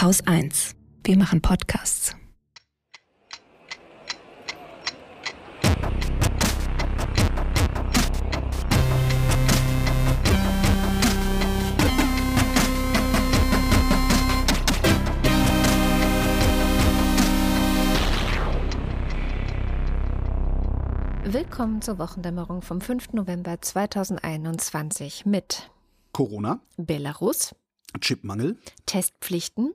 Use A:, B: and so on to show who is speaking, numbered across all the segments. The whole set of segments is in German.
A: Haus 1. Wir machen Podcasts.
B: Willkommen zur Wochendämmerung vom 5. November 2021 mit
C: Corona,
B: Belarus,
C: Chipmangel,
B: Testpflichten,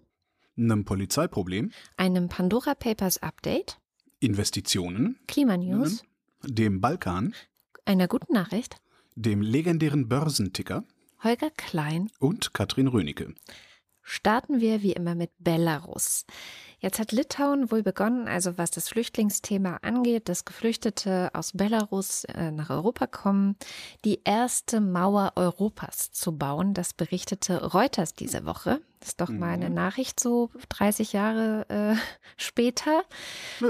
C: einem Polizeiproblem,
B: einem Pandora Papers Update,
C: Investitionen,
B: Klimanews,
C: dem Balkan,
B: einer guten Nachricht,
C: dem legendären Börsenticker?
B: Holger Klein.
C: und Katrin Rönecke.
B: Starten wir wie immer mit Belarus. Jetzt hat Litauen wohl begonnen, also was das Flüchtlingsthema angeht, dass Geflüchtete aus Belarus äh, nach Europa kommen, die erste Mauer Europas zu bauen. Das berichtete Reuters diese Woche. Das ist doch mal eine Nachricht so 30 Jahre äh, später.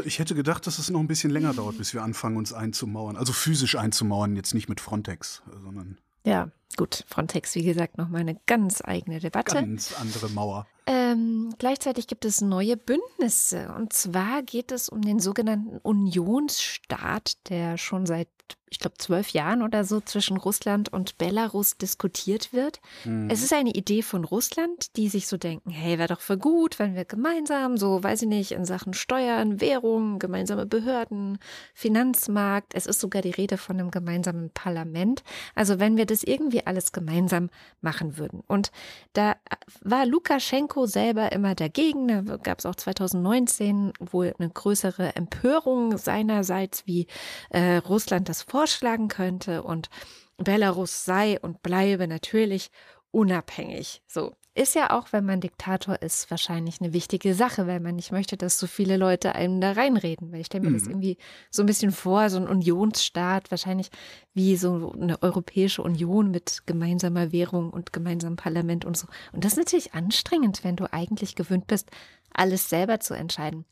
C: Ich hätte gedacht, dass es noch ein bisschen länger dauert, bis wir anfangen, uns einzumauern. Also physisch einzumauern, jetzt nicht mit Frontex, sondern
B: Ja, gut, Frontex, wie gesagt, nochmal eine ganz eigene Debatte.
C: ganz andere Mauer.
B: Ähm, gleichzeitig gibt es neue Bündnisse. Und zwar geht es um den sogenannten Unionsstaat, der schon seit, ich glaube, zwölf Jahren oder so zwischen Russland und Belarus diskutiert wird. Es ist eine Idee von Russland, die sich so denken, hey, wäre doch für gut, wenn wir gemeinsam, so weiß ich nicht, in Sachen Steuern, Währung, gemeinsame Behörden, Finanzmarkt, es ist sogar die Rede von einem gemeinsamen Parlament. Also wenn wir das irgendwie alles gemeinsam machen würden. Und da war Lukaschenko selber immer dagegen. Da gab es auch 2019 wohl eine größere Empörung seinerseits, wie äh, Russland das vorschlagen könnte. Und Belarus sei und bleibe natürlich unabhängig. So. Ist ja auch, wenn man Diktator ist, wahrscheinlich eine wichtige Sache, weil man nicht möchte, dass so viele Leute einem da reinreden. Weil ich stelle mir das irgendwie so ein bisschen vor, so ein Unionsstaat, wahrscheinlich wie so eine Europäische Union mit gemeinsamer Währung und gemeinsamem Parlament und so. Und das ist natürlich anstrengend, wenn du eigentlich gewöhnt bist, alles selber zu entscheiden.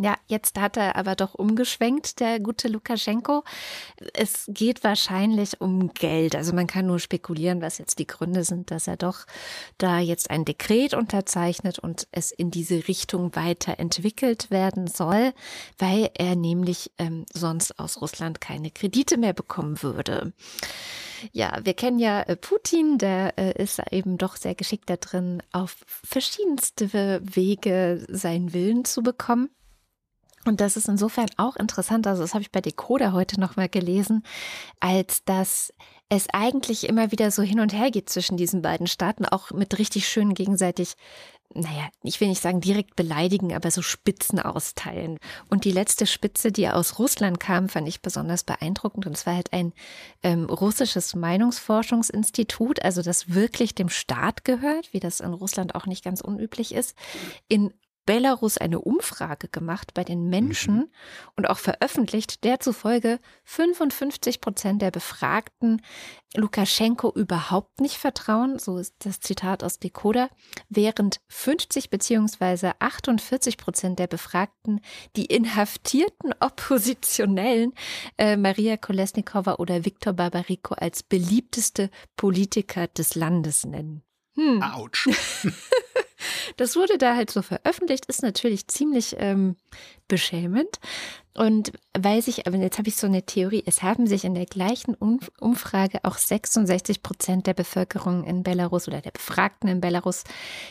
B: Ja, jetzt hat er aber doch umgeschwenkt, der gute Lukaschenko. Es geht wahrscheinlich um Geld. Also man kann nur spekulieren, was jetzt die Gründe sind, dass er doch da jetzt ein Dekret unterzeichnet und es in diese Richtung weiterentwickelt werden soll, weil er nämlich ähm, sonst aus Russland keine Kredite mehr bekommen würde. Ja, wir kennen ja äh, Putin, der äh, ist eben doch sehr geschickt da drin, auf verschiedenste Wege seinen Willen zu bekommen. Und das ist insofern auch interessant, also das habe ich bei Decoder heute nochmal gelesen, als dass es eigentlich immer wieder so hin und her geht zwischen diesen beiden Staaten, auch mit richtig schön gegenseitig, naja, ich will nicht sagen direkt beleidigen, aber so Spitzen austeilen. Und die letzte Spitze, die aus Russland kam, fand ich besonders beeindruckend. Und zwar halt ein ähm, russisches Meinungsforschungsinstitut, also das wirklich dem Staat gehört, wie das in Russland auch nicht ganz unüblich ist, in Belarus eine Umfrage gemacht bei den Menschen und auch veröffentlicht, der zufolge 55 Prozent der Befragten Lukaschenko überhaupt nicht vertrauen, so ist das Zitat aus Decoder, während 50 beziehungsweise 48 Prozent der Befragten die inhaftierten Oppositionellen äh, Maria Kolesnikova oder Viktor Barbariko als beliebteste Politiker des Landes nennen. Hm.
C: Autsch.
B: Das wurde da halt so veröffentlicht, ist natürlich ziemlich ähm, beschämend. Und weiß ich, aber jetzt habe ich so eine Theorie, es haben sich in der gleichen Um- Umfrage auch 66 Prozent der Bevölkerung in Belarus oder der Befragten in Belarus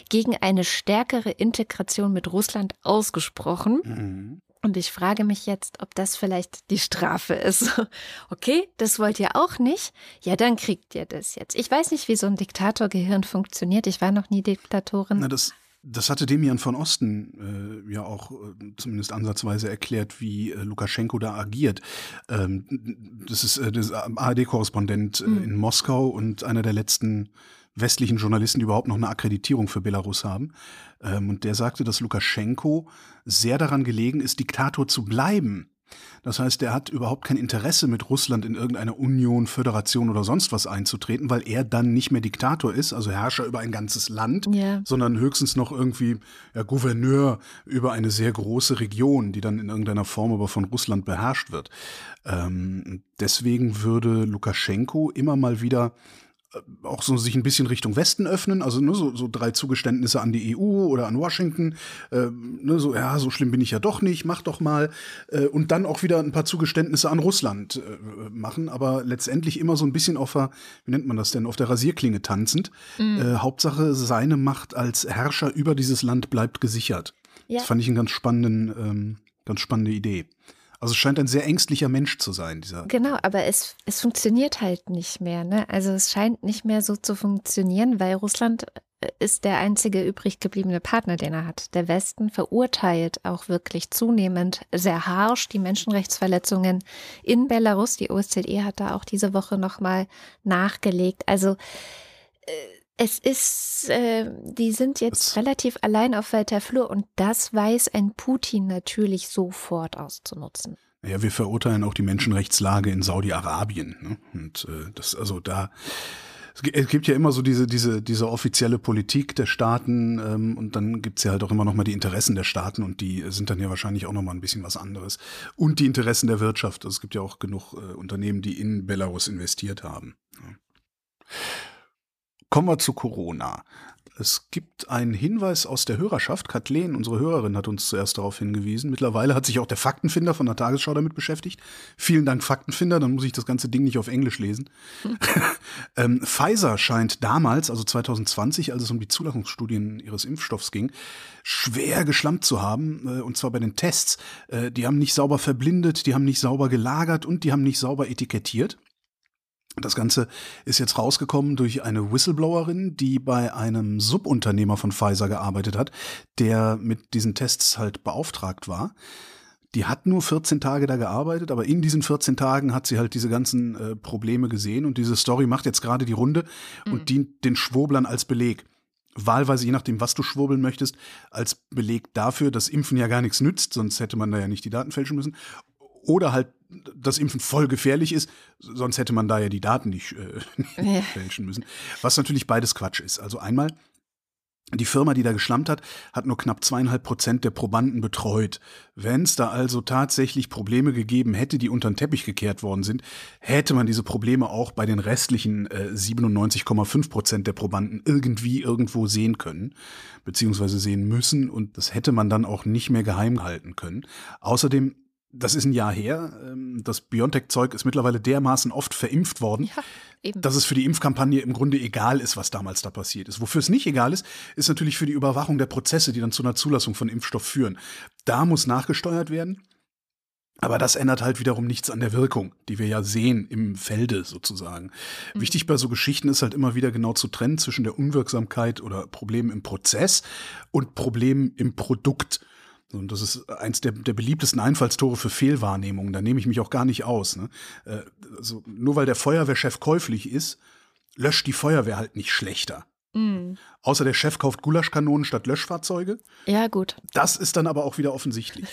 B: gegen eine stärkere Integration mit Russland ausgesprochen.
C: Mhm.
B: Und ich frage mich jetzt, ob das vielleicht die Strafe ist. Okay, das wollt ihr auch nicht? Ja, dann kriegt ihr das jetzt. Ich weiß nicht, wie so ein Diktatorgehirn funktioniert. Ich war noch nie Diktatorin.
C: Na, das, das hatte Demian von Osten äh, ja auch äh, zumindest ansatzweise erklärt, wie äh, Lukaschenko da agiert. Ähm, das ist äh, das ARD-Korrespondent äh,
B: Mhm.
C: in Moskau und einer der letzten westlichen Journalisten, überhaupt noch eine Akkreditierung für Belarus haben. Ähm, und der sagte, dass Lukaschenko sehr daran gelegen ist, Diktator zu bleiben. Das heißt, er hat überhaupt kein Interesse, mit Russland in irgendeine Union, Föderation oder sonst was einzutreten, weil er dann nicht mehr Diktator ist, also Herrscher über ein ganzes Land,
B: Ja.
C: sondern höchstens noch irgendwie ja, Gouverneur über eine sehr große Region, die dann in irgendeiner Form aber von Russland beherrscht wird. Ähm, deswegen würde Lukaschenko immer mal wieder auch so sich ein bisschen Richtung Westen öffnen, also ne, so, so drei Zugeständnisse an die EU oder an Washington, äh, ne, so ja, so schlimm bin ich ja doch nicht, mach doch mal äh, und dann auch wieder ein paar Zugeständnisse an Russland äh, machen, aber letztendlich immer so ein bisschen auf der, wie nennt man das denn, auf der Rasierklinge tanzend. Mhm. Äh, Hauptsache seine Macht als Herrscher über dieses Land bleibt gesichert. Ja. Das fand ich einen ganz spannenden, ähm, ganz spannende Idee. Also es scheint ein sehr ängstlicher Mensch zu sein, dieser.
B: Genau, aber es, es funktioniert halt nicht mehr. Ne? Also es scheint nicht mehr so zu funktionieren, weil Russland äh, ist der einzige übrig gebliebene Partner, den er hat. Der Westen verurteilt auch wirklich zunehmend sehr harsch die Menschenrechtsverletzungen in Belarus. Die OSZE hat da auch diese Woche nochmal nachgelegt. Also äh, es ist, äh, die sind jetzt das relativ allein auf weiter Flur und das weiß ein Putin natürlich sofort auszunutzen.
C: Ja, wir verurteilen auch die Menschenrechtslage in Saudi-Arabien. Ne? Und äh, das, also da, es gibt ja immer so diese, diese, diese offizielle Politik der Staaten ähm, und dann gibt's ja halt auch immer noch mal die Interessen der Staaten und die sind dann ja wahrscheinlich auch noch mal ein bisschen was anderes. Und die Interessen der Wirtschaft. Also es gibt ja auch genug äh, Unternehmen, die in Belarus investiert haben. Ja. Kommen wir zu Corona. Es gibt einen Hinweis aus der Hörerschaft. Kathleen, unsere Hörerin, hat uns zuerst darauf hingewiesen. Mittlerweile hat sich auch der Faktenfinder von der Tagesschau damit beschäftigt. Vielen Dank, Faktenfinder. Dann muss ich das ganze Ding nicht auf Englisch lesen. Hm. ähm, Pfizer scheint damals, also 2020, als es um die Zulassungsstudien ihres Impfstoffs ging, schwer geschlampt zu haben. Äh, und zwar bei den Tests. Äh, die haben nicht sauber verblindet, die haben nicht sauber gelagert und die haben nicht sauber etikettiert. Das Ganze ist jetzt rausgekommen durch eine Whistleblowerin, die bei einem Subunternehmer von Pfizer gearbeitet hat, der mit diesen Tests halt beauftragt war. Die hat nur 14 Tage da gearbeitet, aber in diesen 14 Tagen hat sie halt diese ganzen äh, Probleme gesehen und diese Story macht jetzt gerade die Runde mhm. und dient den Schwurblern als Beleg. Wahlweise, je nachdem, was du schwurbeln möchtest, als Beleg dafür, dass Impfen ja gar nichts nützt, sonst hätte man da ja nicht die Daten fälschen müssen. Oder halt das Impfen voll gefährlich ist, sonst hätte man da ja die Daten nicht, äh, nicht fälschen müssen. Was natürlich beides Quatsch ist. Also einmal, die Firma, die da geschlampt hat, hat nur knapp zweieinhalb Prozent der Probanden betreut. Wenn es da also tatsächlich Probleme gegeben hätte, die unter den Teppich gekehrt worden sind, hätte man diese Probleme auch bei den restlichen äh, 97,5 Prozent der Probanden irgendwie irgendwo sehen können, beziehungsweise sehen müssen. Und das hätte man dann auch nicht mehr geheim halten können. Außerdem das ist ein Jahr her. Ähm, das BioNTech-Zeug ist mittlerweile dermaßen oft verimpft worden, ja, dass es für die Impfkampagne im Grunde egal ist, was damals da passiert ist. Wofür es nicht egal ist, ist natürlich für die Überwachung der Prozesse, die dann zu einer Zulassung von Impfstoff führen. Da muss nachgesteuert werden. Aber das ändert halt wiederum nichts an der Wirkung, die wir ja sehen im Felde sozusagen. Mhm. Wichtig bei so Geschichten ist halt immer wieder genau zu trennen zwischen der Unwirksamkeit oder Problemen im Prozess und Problemen im Produkt. Und das ist eins der, der beliebtesten Einfallstore für Fehlwahrnehmungen. Da nehme ich mich auch gar nicht aus. Ne? Äh, also nur weil der Feuerwehrchef käuflich ist, löscht die Feuerwehr halt nicht schlechter. Mm. Außer der Chef kauft Gulaschkanonen statt Löschfahrzeuge.
B: Ja, gut.
C: Das ist dann aber auch wieder offensichtlich.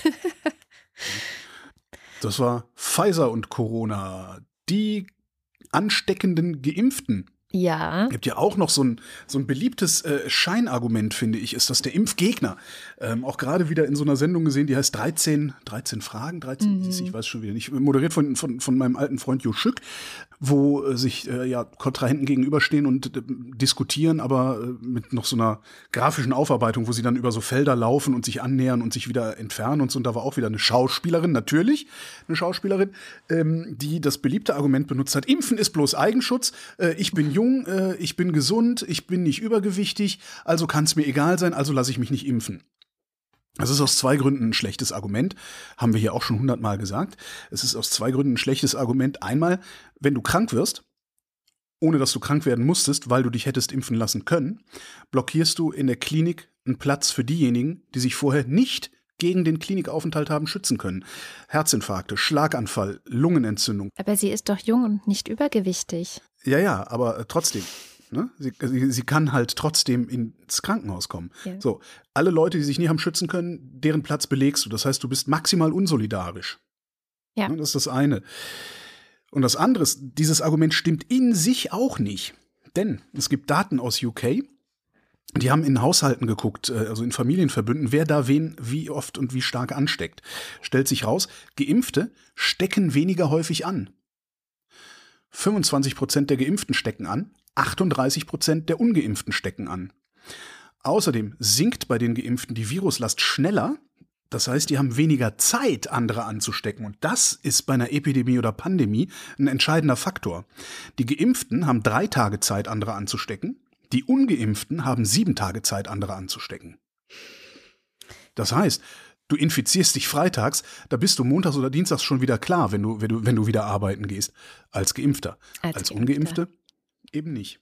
C: das war Pfizer und Corona. Die ansteckenden Geimpften
B: ja.
C: Gibt ja auch noch so ein, so ein beliebtes äh, Scheinargument, finde ich, ist das der Impfgegner. Ähm, auch gerade wieder in so einer Sendung gesehen, die heißt 13, 13 Fragen, 13, mhm. ich weiß schon wieder nicht, moderiert von, von, von meinem alten Freund Jo Schück, wo äh, sich äh, ja Kontrahenten gegenüberstehen und äh, diskutieren, aber äh, mit noch so einer grafischen Aufarbeitung, wo sie dann über so Felder laufen und sich annähern und sich wieder entfernen und so. Und da war auch wieder eine Schauspielerin, natürlich eine Schauspielerin, ähm, die das beliebte Argument benutzt hat, Impfen ist bloß Eigenschutz, äh, ich bin jung, äh, ich bin gesund, ich bin nicht übergewichtig, also kann es mir egal sein, also lasse ich mich nicht impfen. Das ist aus zwei Gründen ein schlechtes Argument, haben wir hier auch schon hundertmal gesagt. Es ist aus zwei Gründen ein schlechtes Argument. Einmal, wenn du krank wirst, ohne dass du krank werden musstest, weil du dich hättest impfen lassen können, blockierst du in der Klinik einen Platz für diejenigen, die sich vorher nicht gegen den Klinikaufenthalt haben schützen können. Herzinfarkte, Schlaganfall, Lungenentzündung.
B: Aber sie ist doch jung und nicht übergewichtig.
C: Ja, ja, aber äh, trotzdem. Ne? Sie, sie, sie, kann halt trotzdem ins Krankenhaus kommen. Ja. So, alle Leute, die sich nie haben schützen können, deren Platz belegst du. Das heißt, du bist maximal unsolidarisch. Ja. Ne, das ist das eine. Und das andere ist, dieses Argument stimmt in sich auch nicht. Denn es gibt Daten aus UK, die haben in Haushalten geguckt, äh, also in Familienverbünden, wer da wen wie oft und wie stark ansteckt. Stellt sich raus, Geimpfte stecken weniger häufig an. 25 Prozent der Geimpften stecken an, 38 Prozent der Ungeimpften stecken an. Außerdem sinkt bei den Geimpften die Viruslast schneller. Das heißt, die haben weniger Zeit, andere anzustecken. Und das ist bei einer Epidemie oder Pandemie ein entscheidender Faktor. Die Geimpften haben drei Tage Zeit, andere anzustecken. Die Ungeimpften haben sieben Tage Zeit, andere anzustecken. Das heißt, du infizierst dich freitags, da bist du montags oder dienstags schon wieder klar, wenn du, wenn du, wenn du wieder arbeiten gehst, als Geimpfter. Als, als Ungeimpfte eben nicht.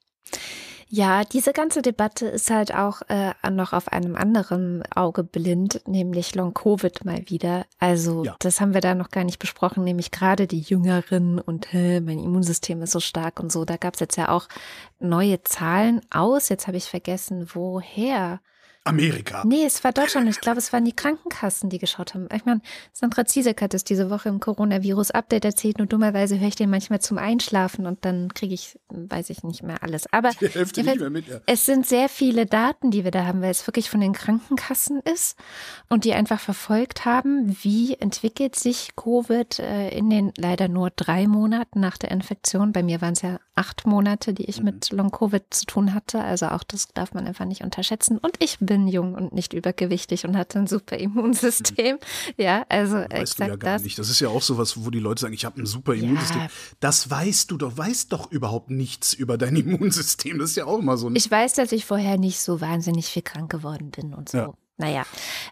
B: Ja, diese ganze Debatte ist halt auch äh, noch auf einem anderen Auge blind, nämlich Long-Covid mal wieder. Also ja. das haben wir da noch gar nicht besprochen, nämlich gerade die Jüngeren und äh, mein Immunsystem ist so stark und so. Da gab es jetzt ja auch neue Zahlen aus. Jetzt habe ich vergessen, woher.
C: Amerika.
B: Nee, es war Deutschland. Ich glaube, es waren die Krankenkassen, die geschaut haben. Ich meine, Sandra Ziesek hat es diese Woche im Coronavirus-Update erzählt. Nur dummerweise höre ich den manchmal zum Einschlafen und dann kriege ich, weiß ich nicht mehr alles. Aber
C: mehr mit, ja.
B: es sind sehr viele Daten, die wir da haben, weil es wirklich von den Krankenkassen ist und die einfach verfolgt haben, wie entwickelt sich Covid äh, in den leider nur drei Monaten nach der Infektion. Bei mir waren es ja acht Monate, die ich mhm. mit Long-Covid zu tun hatte. Also auch das darf man einfach nicht unterschätzen. Und ich bin bin jung und nicht übergewichtig und hatte ein super Immunsystem. Ja, also
C: weißt du ja gar das. nicht. Das ist ja auch so was, wo die Leute sagen, ich habe ein super Immunsystem. Ja. Das weißt du doch, weißt doch überhaupt nichts über dein Immunsystem. Das ist ja auch immer so.
B: Ich weiß, dass ich vorher nicht so wahnsinnig viel krank geworden bin und so. Ja. Naja,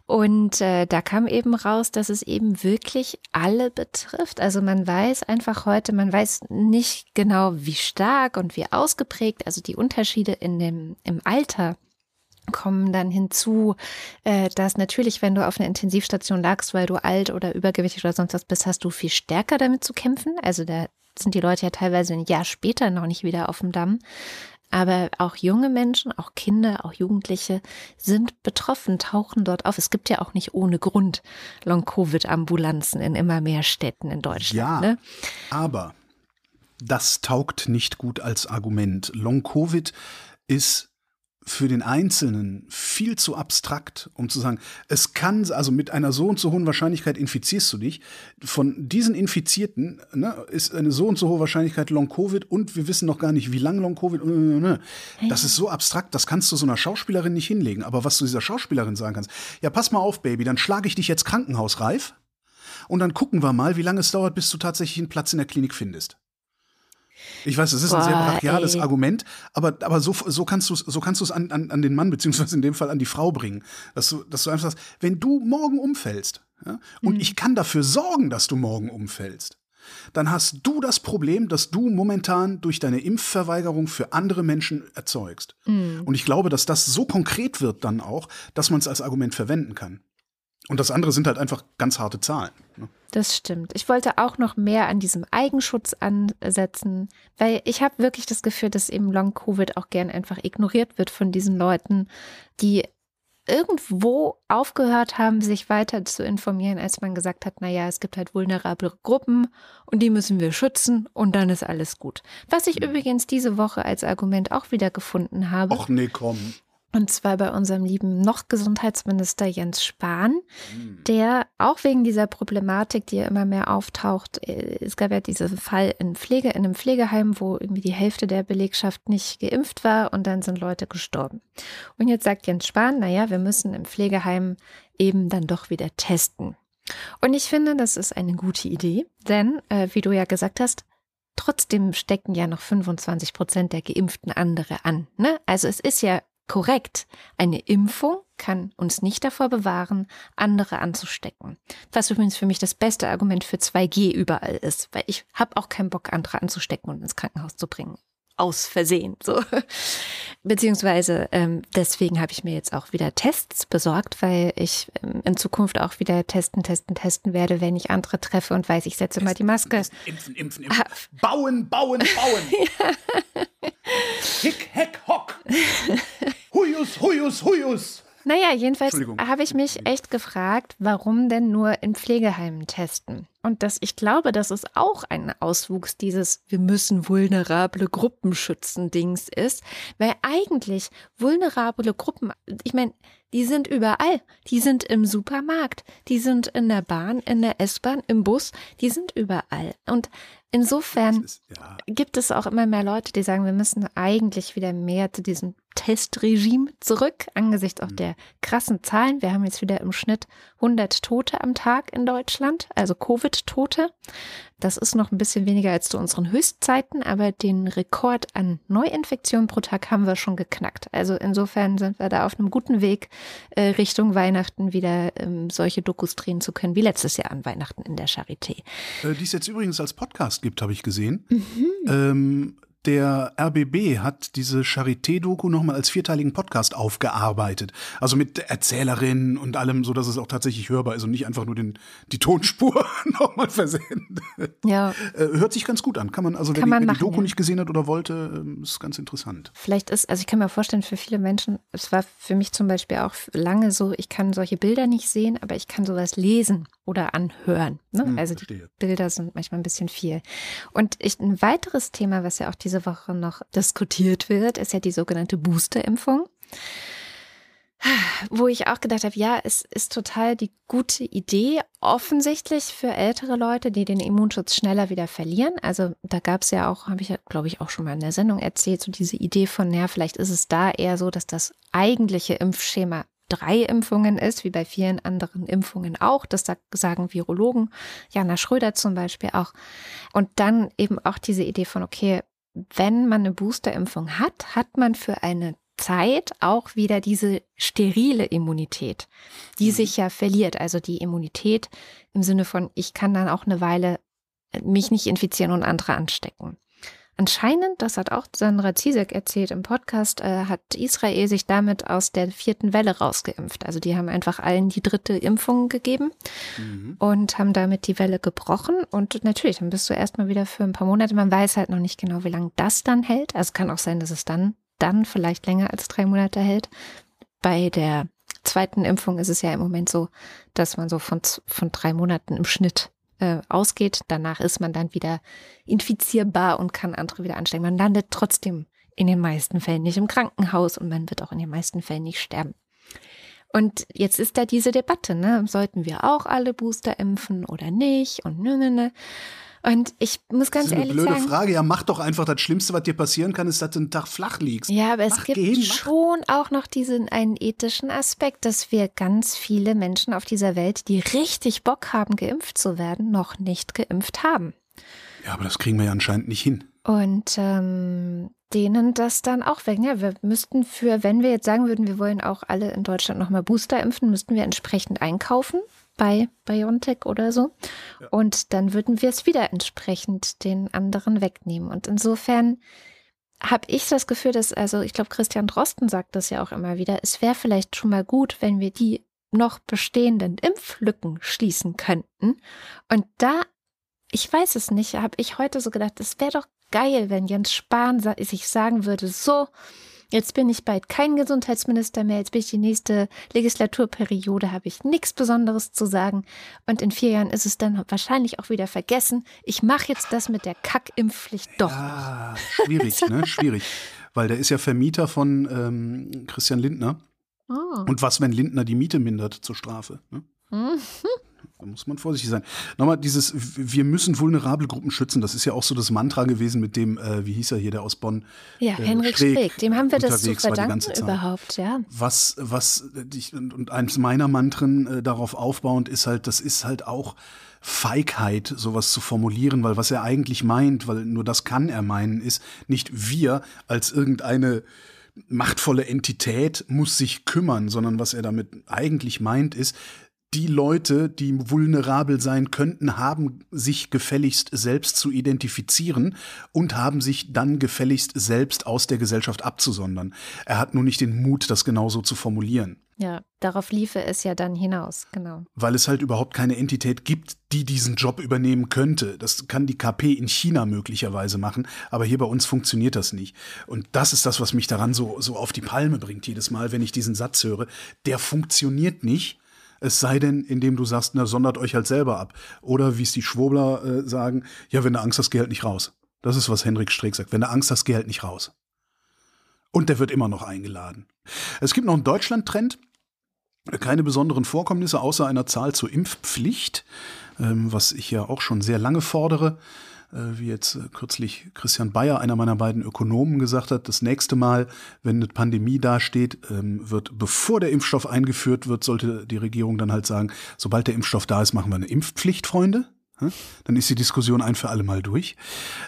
B: und äh, da kam eben raus, dass es eben wirklich alle betrifft. Also man weiß einfach heute, man weiß nicht genau, wie stark und wie ausgeprägt, also die Unterschiede in dem, im Alter kommen dann hinzu, äh, dass natürlich, wenn du auf einer Intensivstation lagst, weil du alt oder übergewichtig oder sonst was bist, hast du viel stärker damit zu kämpfen. Also da sind die Leute ja teilweise ein Jahr später noch nicht wieder auf dem Damm. Aber auch junge Menschen, auch Kinder, auch Jugendliche sind betroffen, tauchen dort auf. Es gibt ja auch nicht ohne Grund Long-Covid-Ambulanzen in immer mehr Städten in Deutschland.
C: Ja,
B: ne?
C: aber das taugt nicht gut als Argument. Long-Covid ist für den Einzelnen viel zu abstrakt, um zu sagen, es kann, also mit einer so und so hohen Wahrscheinlichkeit infizierst du dich. Von diesen Infizierten ne, ist eine so und so hohe Wahrscheinlichkeit Long-Covid und wir wissen noch gar nicht, wie lang Long-Covid. Ne. Das ist so abstrakt, das kannst du so einer Schauspielerin nicht hinlegen. Aber was du dieser Schauspielerin sagen kannst, ja, pass mal auf, Baby, dann schlage ich dich jetzt krankenhausreif und dann gucken wir mal, wie lange es dauert, bis du tatsächlich einen Platz in der Klinik findest. Ich weiß, das ist Boah, ein sehr brachiales ey. Argument, aber, aber so, so kannst du es so kannst an, an, an den Mann, beziehungsweise in dem Fall an die Frau bringen. Dass du, dass du einfach sagst, wenn du morgen umfällst, ja, und mhm. ich kann dafür sorgen, dass du morgen umfällst, dann hast du das Problem, dass du momentan durch deine Impfverweigerung für andere Menschen erzeugst. Mhm. Und ich glaube, dass das so konkret wird dann auch, dass man es als Argument verwenden kann. Und das andere sind halt einfach ganz harte Zahlen. Ne?
B: Das stimmt. Ich wollte auch noch mehr an diesem Eigenschutz ansetzen, weil ich habe wirklich das Gefühl, dass eben Long-Covid auch gern einfach ignoriert wird von diesen Leuten, die irgendwo aufgehört haben, sich weiter zu informieren, als man gesagt hat, naja, es gibt halt vulnerable Gruppen und die müssen wir schützen und dann ist alles gut. Was ich mhm. übrigens diese Woche als Argument auch wieder gefunden habe.
C: Ach nee, komm.
B: Und zwar bei unserem lieben noch Gesundheitsminister Jens Spahn, hm. der auch wegen dieser Problematik, die ja immer mehr auftaucht, äh, es gab ja diesen Fall in Pflege, in einem Pflegeheim, wo irgendwie die Hälfte der Belegschaft nicht geimpft war und dann sind Leute gestorben. Und jetzt sagt Jens Spahn, naja, wir müssen im Pflegeheim eben dann doch wieder testen. Und ich finde, das ist eine gute Idee, denn, äh, wie du ja gesagt hast, trotzdem stecken ja noch 25 Prozent der Geimpften andere an. Ne? Also es ist ja korrekt. Eine Impfung kann uns nicht davor bewahren, andere anzustecken. Was übrigens für mich das beste Argument für 2G überall ist, weil ich habe auch keinen Bock, andere anzustecken und ins Krankenhaus zu bringen aus Versehen. So. Beziehungsweise ähm, deswegen habe ich mir jetzt auch wieder Tests besorgt, weil ich ähm, in Zukunft auch wieder testen, testen, testen werde, wenn ich andere treffe und weiß, ich setze testen, mal die Maske.
C: Testen, impfen, impfen, impfen. Ah. Bauen, bauen, bauen. ja. Hick, heck, hock. Huius, huius, huius.
B: Naja, jedenfalls habe ich mich echt gefragt, warum denn nur in Pflegeheimen testen? Und das, ich glaube, dass es auch ein Auswuchs dieses Wir müssen vulnerable Gruppen schützen Dings ist, weil eigentlich vulnerable Gruppen, ich meine, die sind überall. Die sind im Supermarkt, die sind in der Bahn, in der S-Bahn, im Bus, die sind überall. Und insofern ist, ja. gibt es auch immer mehr Leute, die sagen, wir müssen eigentlich wieder mehr zu diesem Testregime zurück, angesichts auch mhm. der krassen Zahlen. Wir haben jetzt wieder im Schnitt 100 Tote am Tag in Deutschland, also Covid-Tote. Das ist noch ein bisschen weniger als zu unseren Höchstzeiten, aber den Rekord an Neuinfektionen pro Tag haben wir schon geknackt. Also insofern sind wir da auf einem guten Weg, äh, Richtung Weihnachten wieder ähm, solche Dokus drehen zu können, wie letztes Jahr an Weihnachten in der Charité.
C: Äh, die es jetzt übrigens als Podcast gibt, habe ich gesehen. Mhm. Ähm, der RBB hat diese Charité-Doku nochmal als vierteiligen Podcast aufgearbeitet. Also mit Erzählerinnen und allem, so dass es auch tatsächlich hörbar ist und nicht einfach nur den, die Tonspur nochmal versehen. Ja. Äh, hört sich ganz gut an. Kann man, also kann wer, man die, wer die Doku ja. nicht gesehen hat oder wollte, ähm, ist ganz interessant.
B: Vielleicht ist, also ich kann mir vorstellen, für viele Menschen, es war für mich zum Beispiel auch lange so, ich kann solche Bilder nicht sehen, aber ich kann sowas lesen oder anhören. Ne? Hm, also verstehe. die Bilder sind manchmal ein bisschen viel. Und ich, ein weiteres Thema, was ja auch die diese Woche noch diskutiert wird, ist ja die sogenannte Boosterimpfung. Wo ich auch gedacht habe, ja, es ist total die gute Idee, offensichtlich für ältere Leute, die den Immunschutz schneller wieder verlieren. Also da gab es ja auch, habe ich ja, glaube ich, auch schon mal in der Sendung erzählt, so diese Idee von, ja, vielleicht ist es da eher so, dass das eigentliche Impfschema drei Impfungen ist, wie bei vielen anderen Impfungen auch. Das sagen Virologen, Jana Schröder zum Beispiel auch. Und dann eben auch diese Idee von, okay, wenn man eine Boosterimpfung hat, hat man für eine Zeit auch wieder diese sterile Immunität, die mhm. sich ja verliert. Also die Immunität im Sinne von, ich kann dann auch eine Weile mich nicht infizieren und andere anstecken. Anscheinend, das hat auch Sandra Zizek erzählt im Podcast, äh, hat Israel sich damit aus der vierten Welle rausgeimpft. Also die haben einfach allen die dritte Impfung gegeben mhm. und haben damit die Welle gebrochen. Und natürlich, dann bist du erstmal wieder für ein paar Monate. Man weiß halt noch nicht genau, wie lange das dann hält. Also kann auch sein, dass es dann, dann vielleicht länger als drei Monate hält. Bei der zweiten Impfung ist es ja im Moment so, dass man so von, von drei Monaten im Schnitt äh, ausgeht. Danach ist man dann wieder infizierbar und kann andere wieder anstecken. Man landet trotzdem in den meisten Fällen nicht im Krankenhaus und man wird auch in den meisten Fällen nicht sterben. Und jetzt ist da diese Debatte, ne? Sollten wir auch alle Booster impfen oder nicht? Und ne, ne, ne. Und ich muss ganz ehrlich sagen. Das ist eine blöde
C: Frage. Ja, mach doch einfach. Das Schlimmste, was dir passieren kann, ist, dass du einen Tag flach liegst.
B: Ja, aber mach, es gibt gehen, schon auch noch diesen einen ethischen Aspekt, dass wir ganz viele Menschen auf dieser Welt, die richtig Bock haben, geimpft zu werden, noch nicht geimpft haben.
C: Ja, aber das kriegen wir ja anscheinend nicht hin.
B: Und ähm, denen das dann auch weg. Ja, wir müssten für, wenn wir jetzt sagen würden, wir wollen auch alle in Deutschland nochmal Booster impfen, müssten wir entsprechend einkaufen bei BioNTech oder so. Ja. Und dann würden wir es wieder entsprechend den anderen wegnehmen. Und insofern habe ich das Gefühl, dass, also ich glaube, Christian Drosten sagt das ja auch immer wieder, es wäre vielleicht schon mal gut, wenn wir die noch bestehenden Impflücken schließen könnten. Und da, ich weiß es nicht, habe ich heute so gedacht, es wäre doch geil, wenn Jens Spahn sich sagen würde, so, Jetzt bin ich bald kein Gesundheitsminister mehr. Jetzt bin ich die nächste Legislaturperiode, habe ich nichts Besonderes zu sagen. Und in vier Jahren ist es dann wahrscheinlich auch wieder vergessen. Ich mache jetzt das mit der Kackimpfpflicht doch. Ja,
C: schwierig, ne? Schwierig. Weil der ist ja Vermieter von ähm, Christian Lindner. Oh. Und was, wenn Lindner die Miete mindert zur Strafe? Ne? Mhm. Da muss man vorsichtig sein. Nochmal dieses, wir müssen vulnerable Gruppen schützen. Das ist ja auch so das Mantra gewesen mit dem, äh, wie hieß er hier, der aus Bonn?
B: Ja, äh, Henrik Streeck. Streeck. Dem haben wir das zu verdanken überhaupt, ja.
C: Was, was, ich, und eines meiner Mantren äh, darauf aufbauend ist halt, das ist halt auch Feigheit, sowas zu formulieren, weil was er eigentlich meint, weil nur das kann er meinen, ist nicht wir als irgendeine machtvolle Entität muss sich kümmern, sondern was er damit eigentlich meint, ist, die Leute, die vulnerabel sein könnten, haben sich gefälligst selbst zu identifizieren und haben sich dann gefälligst selbst aus der Gesellschaft abzusondern. Er hat nur nicht den Mut, das genauso zu formulieren.
B: Ja, darauf liefe es ja dann hinaus, genau.
C: Weil es halt überhaupt keine Entität gibt, die diesen Job übernehmen könnte. Das kann die KP in China möglicherweise machen, aber hier bei uns funktioniert das nicht. Und das ist das, was mich daran so, so auf die Palme bringt, jedes Mal, wenn ich diesen Satz höre. Der funktioniert nicht Es sei denn, indem du sagst, na, sondert euch halt selber ab. Oder wie es die Schwurbler äh, sagen, ja, wenn du Angst hast, geh halt nicht raus. Das ist, was Henrik Streeck sagt. Wenn du Angst hast, geh halt nicht raus. Und der wird immer noch eingeladen. Es gibt noch einen Deutschland-Trend. Keine besonderen Vorkommnisse außer einer Zahl zur Impfpflicht, ähm, was ich ja auch schon sehr lange fordere. Äh, wie jetzt äh, kürzlich Christian Bayer, einer meiner beiden Ökonomen, gesagt hat, das nächste Mal, wenn eine Pandemie dasteht, ähm, wird, bevor der Impfstoff eingeführt wird, sollte die Regierung dann halt sagen, sobald der Impfstoff da ist, machen wir eine Impfpflicht, Freunde. Dann ist die Diskussion ein für alle Mal durch.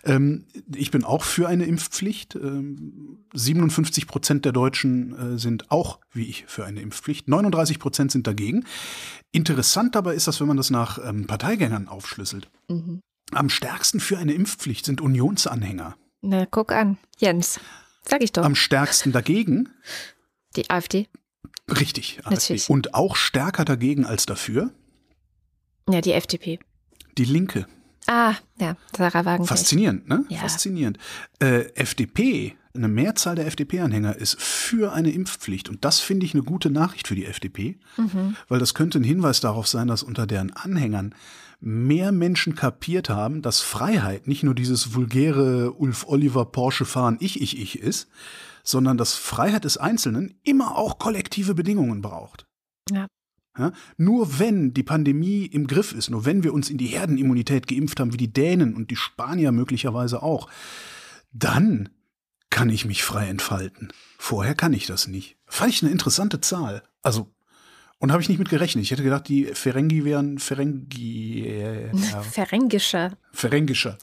C: Ähm, ich bin auch für eine Impfpflicht. 57 Prozent der Deutschen äh, sind auch wie ich für eine Impfpflicht. 39 Prozent sind dagegen. Interessant dabei ist das, wenn man das nach Parteigängern aufschlüsselt. Mhm. Am stärksten für eine Impfpflicht sind Unionsanhänger.
B: Na, guck an, Jens. Sag ich doch.
C: Am stärksten dagegen?
B: Die AfD.
C: Richtig, AfD. Und auch stärker dagegen als dafür?
B: Ja, die FDP.
C: Die Linke.
B: Ah, ja, Sarah Wagenknecht.
C: Faszinierend, ne? Ja. Faszinierend. Äh, FDP, eine Mehrzahl der FDP-Anhänger ist für eine Impfpflicht. Und das finde ich eine gute Nachricht für die FDP, mhm. weil das könnte ein Hinweis darauf sein, dass unter deren Anhängern mehr Menschen kapiert haben, dass Freiheit nicht nur dieses vulgäre Ulf Oliver Porsche fahren ich, ich, ich ist, sondern dass Freiheit des Einzelnen immer auch kollektive Bedingungen braucht.
B: Ja.
C: Ja, nur wenn die Pandemie im Griff ist, nur wenn wir uns in die Herdenimmunität geimpft haben, wie die Dänen und die Spanier möglicherweise auch, dann kann ich mich frei entfalten. Vorher kann ich das nicht. Fand ich eine interessante Zahl. Also und habe ich nicht mit gerechnet. Ich hätte gedacht, die Ferengi wären Ferengi. Äh,
B: ja. Ferengischer.
C: Ferengischer.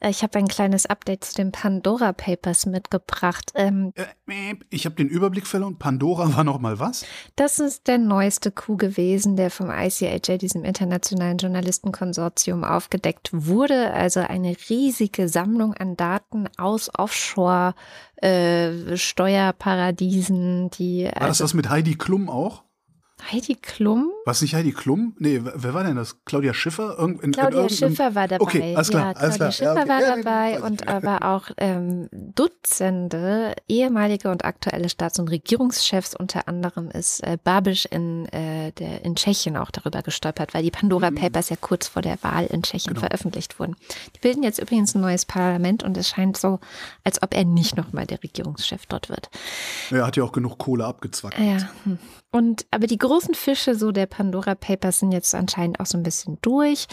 B: Äh, ich habe ein kleines Update zu den Pandora Papers mitgebracht. Ähm,
C: äh, ich habe den Überblick verloren. Pandora war noch mal was?
B: Das ist der neueste Coup gewesen, der vom ICIJ, diesem internationalen Journalistenkonsortium, aufgedeckt wurde. Also eine riesige Sammlung an Daten aus Offshore. Äh, Steuerparadiesen, die.
C: War also, das das mit Heidi Klum auch?
B: Heidi Klum?
C: Was nicht Heidi Klum? Nee, wer war denn das? Claudia Schiffer?
B: Irgend, in, Claudia in Schiffer war dabei.
C: Okay, alles klar. Ja,
B: alles
C: Claudia
B: klar. Schiffer ja, okay. war dabei und aber auch ähm, Dutzende ehemalige und aktuelle Staats- und Regierungschefs, unter anderem ist äh, Babisch in, äh, der, in Tschechien auch darüber gestolpert, weil die Pandora mhm. Papers ja kurz vor der Wahl in Tschechien genau. veröffentlicht wurden. Die bilden jetzt übrigens ein neues Parlament und es scheint so, als ob er nicht nochmal der Regierungschef dort wird.
C: Er hat ja auch genug Kohle abgezwackt.
B: Ja. Hm. Und aber die großen Fische so der Pandora Papers sind jetzt anscheinend auch so ein bisschen durch,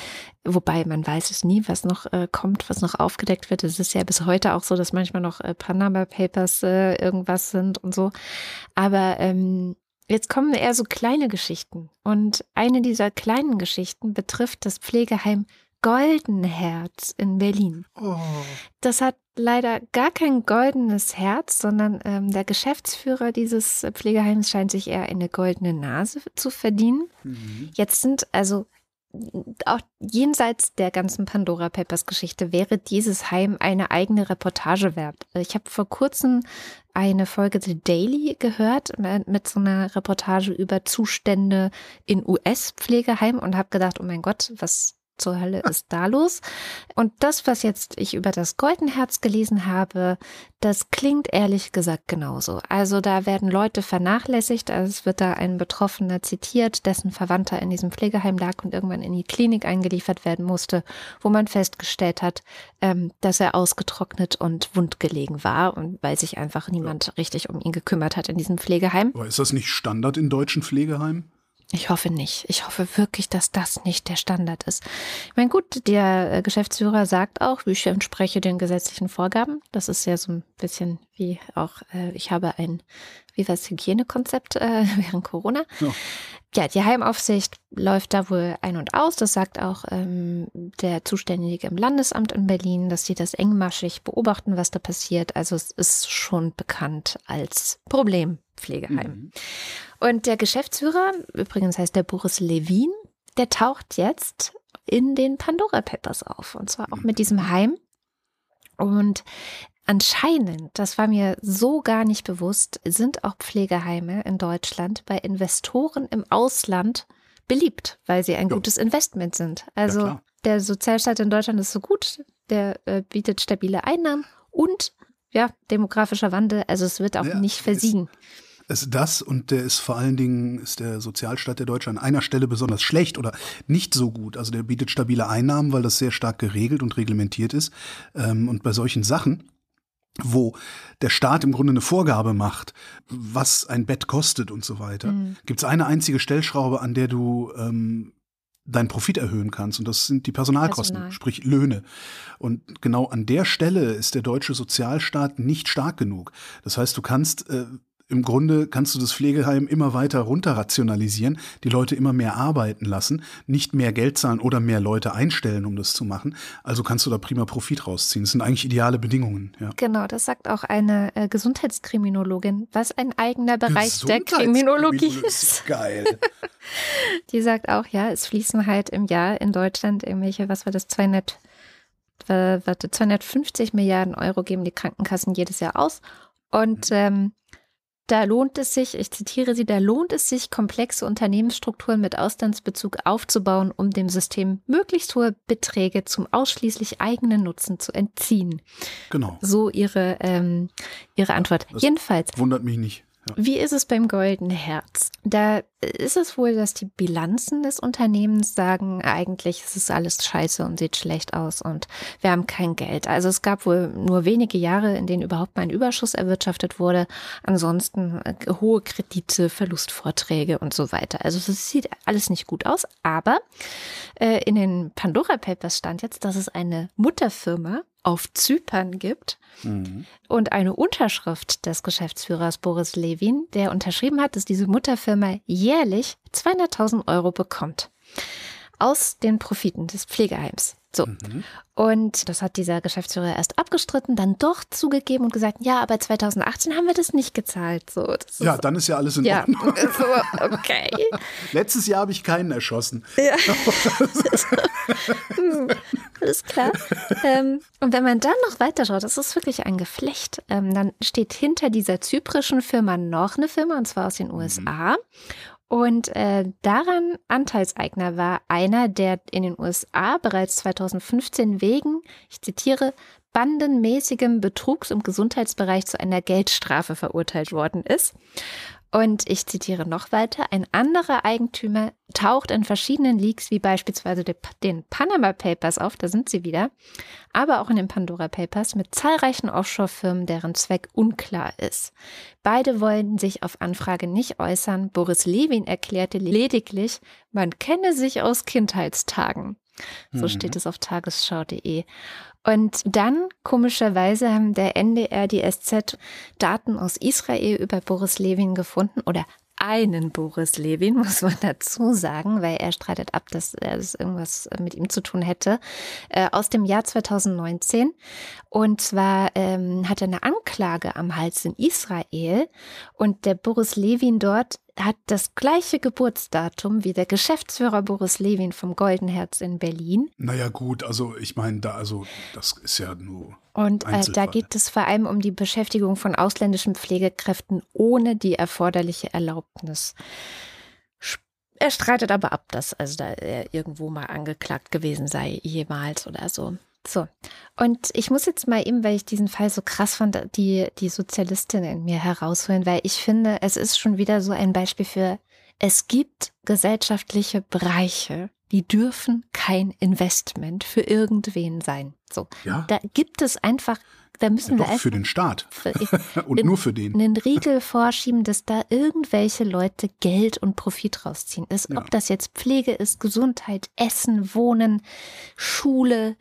B: wobei man weiß es nie, was noch äh, kommt, was noch aufgedeckt wird. Es ist ja bis heute auch so, dass manchmal noch äh, Panama Papers äh, irgendwas sind und so. Aber ähm, Jetzt kommen eher so kleine Geschichten. Und eine dieser kleinen Geschichten betrifft das Pflegeheim Goldenherz in Berlin. Oh. Das hat leider gar kein goldenes Herz, sondern ähm, der Geschäftsführer dieses Pflegeheims scheint sich eher eine goldene Nase zu verdienen. Mhm. Jetzt sind also auch jenseits der ganzen Pandora Papers Geschichte wäre dieses Heim eine eigene Reportage wert. Ich habe vor kurzem eine Folge The Daily gehört mit so einer Reportage über Zustände in US-Pflegeheimen und habe gedacht, oh mein Gott, was zur Hölle ist da los? Und das, was jetzt ich über das Goldenherz gelesen habe, das klingt ehrlich gesagt genauso. Also da werden Leute vernachlässigt, also es wird da ein Betroffener zitiert, dessen Verwandter in diesem Pflegeheim lag und irgendwann in die Klinik eingeliefert werden musste, wo man festgestellt hat, ähm, dass er ausgetrocknet und wundgelegen war und weil sich einfach niemand richtig um ihn gekümmert hat in diesem Pflegeheim.
C: Aber ist das nicht Standard in deutschen Pflegeheimen?
B: Ich hoffe nicht. Ich hoffe wirklich, dass das nicht der Standard ist. Ich meine, gut, der äh, Geschäftsführer sagt auch, ich entspreche den gesetzlichen Vorgaben. Das ist ja so ein bisschen wie auch, äh, ich habe ein, wie war es, Hygienekonzept äh, während Corona. Ja. ja. die Heimaufsicht läuft da wohl ein und aus. Das sagt auch ähm, der Zuständige im Landesamt in Berlin, dass sie das engmaschig beobachten, was da passiert. Also es ist schon bekannt als Problempflegeheim. Mhm. Und der Geschäftsführer, übrigens heißt der Boris Levin, der taucht jetzt in den Pandora Papers auf. Und zwar auch mit diesem Heim. Und anscheinend, das war mir so gar nicht bewusst, sind auch Pflegeheime in Deutschland bei Investoren im Ausland beliebt, weil sie ein ja. gutes Investment sind. Also ja, der Sozialstaat in Deutschland ist so gut, der äh, bietet stabile Einnahmen und ja, demografischer Wandel, also es wird auch ja, nicht versiegen.
C: Ist, ist das und der ist vor allen Dingen, ist der Sozialstaat der Deutsche an einer Stelle besonders schlecht oder nicht so gut. Also der bietet stabile Einnahmen, weil das sehr stark geregelt und reglementiert ist. Ähm, und bei solchen Sachen, wo der Staat im Grunde eine Vorgabe macht, was ein Bett kostet und so weiter, mhm. gibt es eine einzige Stellschraube, an der du ähm, deinen Profit erhöhen kannst. Und das sind die Personalkosten, Personal. sprich Löhne. Und genau an der Stelle ist der deutsche Sozialstaat nicht stark genug. Das heißt, du kannst äh, im Grunde kannst du das Pflegeheim immer weiter runterrationalisieren, die Leute immer mehr arbeiten lassen, nicht mehr Geld zahlen oder mehr Leute einstellen, um das zu machen. Also kannst du da prima Profit rausziehen. Das sind eigentlich ideale Bedingungen. Ja.
B: Genau, das sagt auch eine äh, Gesundheitskriminologin, was ein eigener Bereich der Kriminologie ist.
C: Geil.
B: die sagt auch, ja, es fließen halt im Jahr in Deutschland irgendwelche, was war das, 200, warte, 250 Milliarden Euro geben die Krankenkassen jedes Jahr aus. Und mhm. ähm, da lohnt es sich, ich zitiere sie, da lohnt es sich, komplexe Unternehmensstrukturen mit Auslandsbezug aufzubauen, um dem System möglichst hohe Beträge zum ausschließlich eigenen Nutzen zu entziehen.
C: Genau.
B: So ihre, ähm, ihre Antwort. Das Jedenfalls.
C: Wundert mich nicht.
B: Wie ist es beim Golden Herz? Da ist es wohl, dass die Bilanzen des Unternehmens sagen, eigentlich ist es alles scheiße und sieht schlecht aus und wir haben kein Geld. Also es gab wohl nur wenige Jahre, in denen überhaupt mal ein Überschuss erwirtschaftet wurde. Ansonsten äh, hohe Kredite, Verlustvorträge und so weiter. Also es sieht alles nicht gut aus. Aber äh, in den Pandora Papers stand jetzt, dass es eine Mutterfirma auf Zypern gibt mhm. und eine Unterschrift des Geschäftsführers Boris Levin, der unterschrieben hat, dass diese Mutterfirma jährlich 200.000 Euro bekommt aus den Profiten des Pflegeheims. So. Mhm. Und das hat dieser Geschäftsführer erst abgestritten, dann doch zugegeben und gesagt, ja, aber 2018 haben wir das nicht gezahlt. So,
C: ja, dann ist ja alles in ja, Ordnung.
B: So, okay.
C: Letztes Jahr habe ich keinen erschossen.
B: Ja. hm, alles klar. Ähm, und wenn man dann noch weiter schaut, das ist wirklich ein Geflecht, ähm, dann steht hinter dieser zyprischen Firma noch eine Firma, und zwar aus den USA. Mhm. Und äh, daran Anteilseigner war einer, der in den USA bereits 2015 wegen, ich zitiere, bandenmäßigem Betrugs im Gesundheitsbereich zu einer Geldstrafe verurteilt worden ist. Und ich zitiere noch weiter, ein anderer Eigentümer taucht in verschiedenen Leaks, wie beispielsweise den Panama Papers auf, da sind sie wieder, aber auch in den Pandora Papers mit zahlreichen Offshore-Firmen, deren Zweck unklar ist. Beide wollen sich auf Anfrage nicht äußern. Boris Levin erklärte lediglich, man kenne sich aus Kindheitstagen. So mhm. steht es auf tagesschau.de. Und dann, komischerweise, haben der NDR, die SZ Daten aus Israel über Boris Levin gefunden oder einen Boris Levin, muss man dazu sagen, weil er streitet ab, dass er das irgendwas mit ihm zu tun hätte, äh, aus dem Jahr 2019. Und zwar ähm, hat er eine Anklage am Hals in Israel und der Boris Levin dort hat das gleiche Geburtsdatum wie der Geschäftsführer Boris Levin vom Golden Herz in Berlin.
C: Naja, gut, also ich meine, da, also das ist ja nur.
B: Und äh, da geht es vor allem um die Beschäftigung von ausländischen Pflegekräften ohne die erforderliche Erlaubnis. Er streitet aber ab, dass also da er irgendwo mal angeklagt gewesen sei, jemals oder so. So, und ich muss jetzt mal eben, weil ich diesen Fall so krass fand, die, die Sozialistin in mir herausholen, weil ich finde, es ist schon wieder so ein Beispiel für, es gibt gesellschaftliche Bereiche, die dürfen kein Investment für irgendwen sein. So,
C: ja.
B: da gibt es einfach da müssen
C: ja,
B: wir
C: für den Staat und in, nur für den
B: einen Riegel vorschieben, dass da irgendwelche Leute Geld und Profit rausziehen. Ist, ja. Ob das jetzt Pflege ist, Gesundheit, Essen, Wohnen, Schule,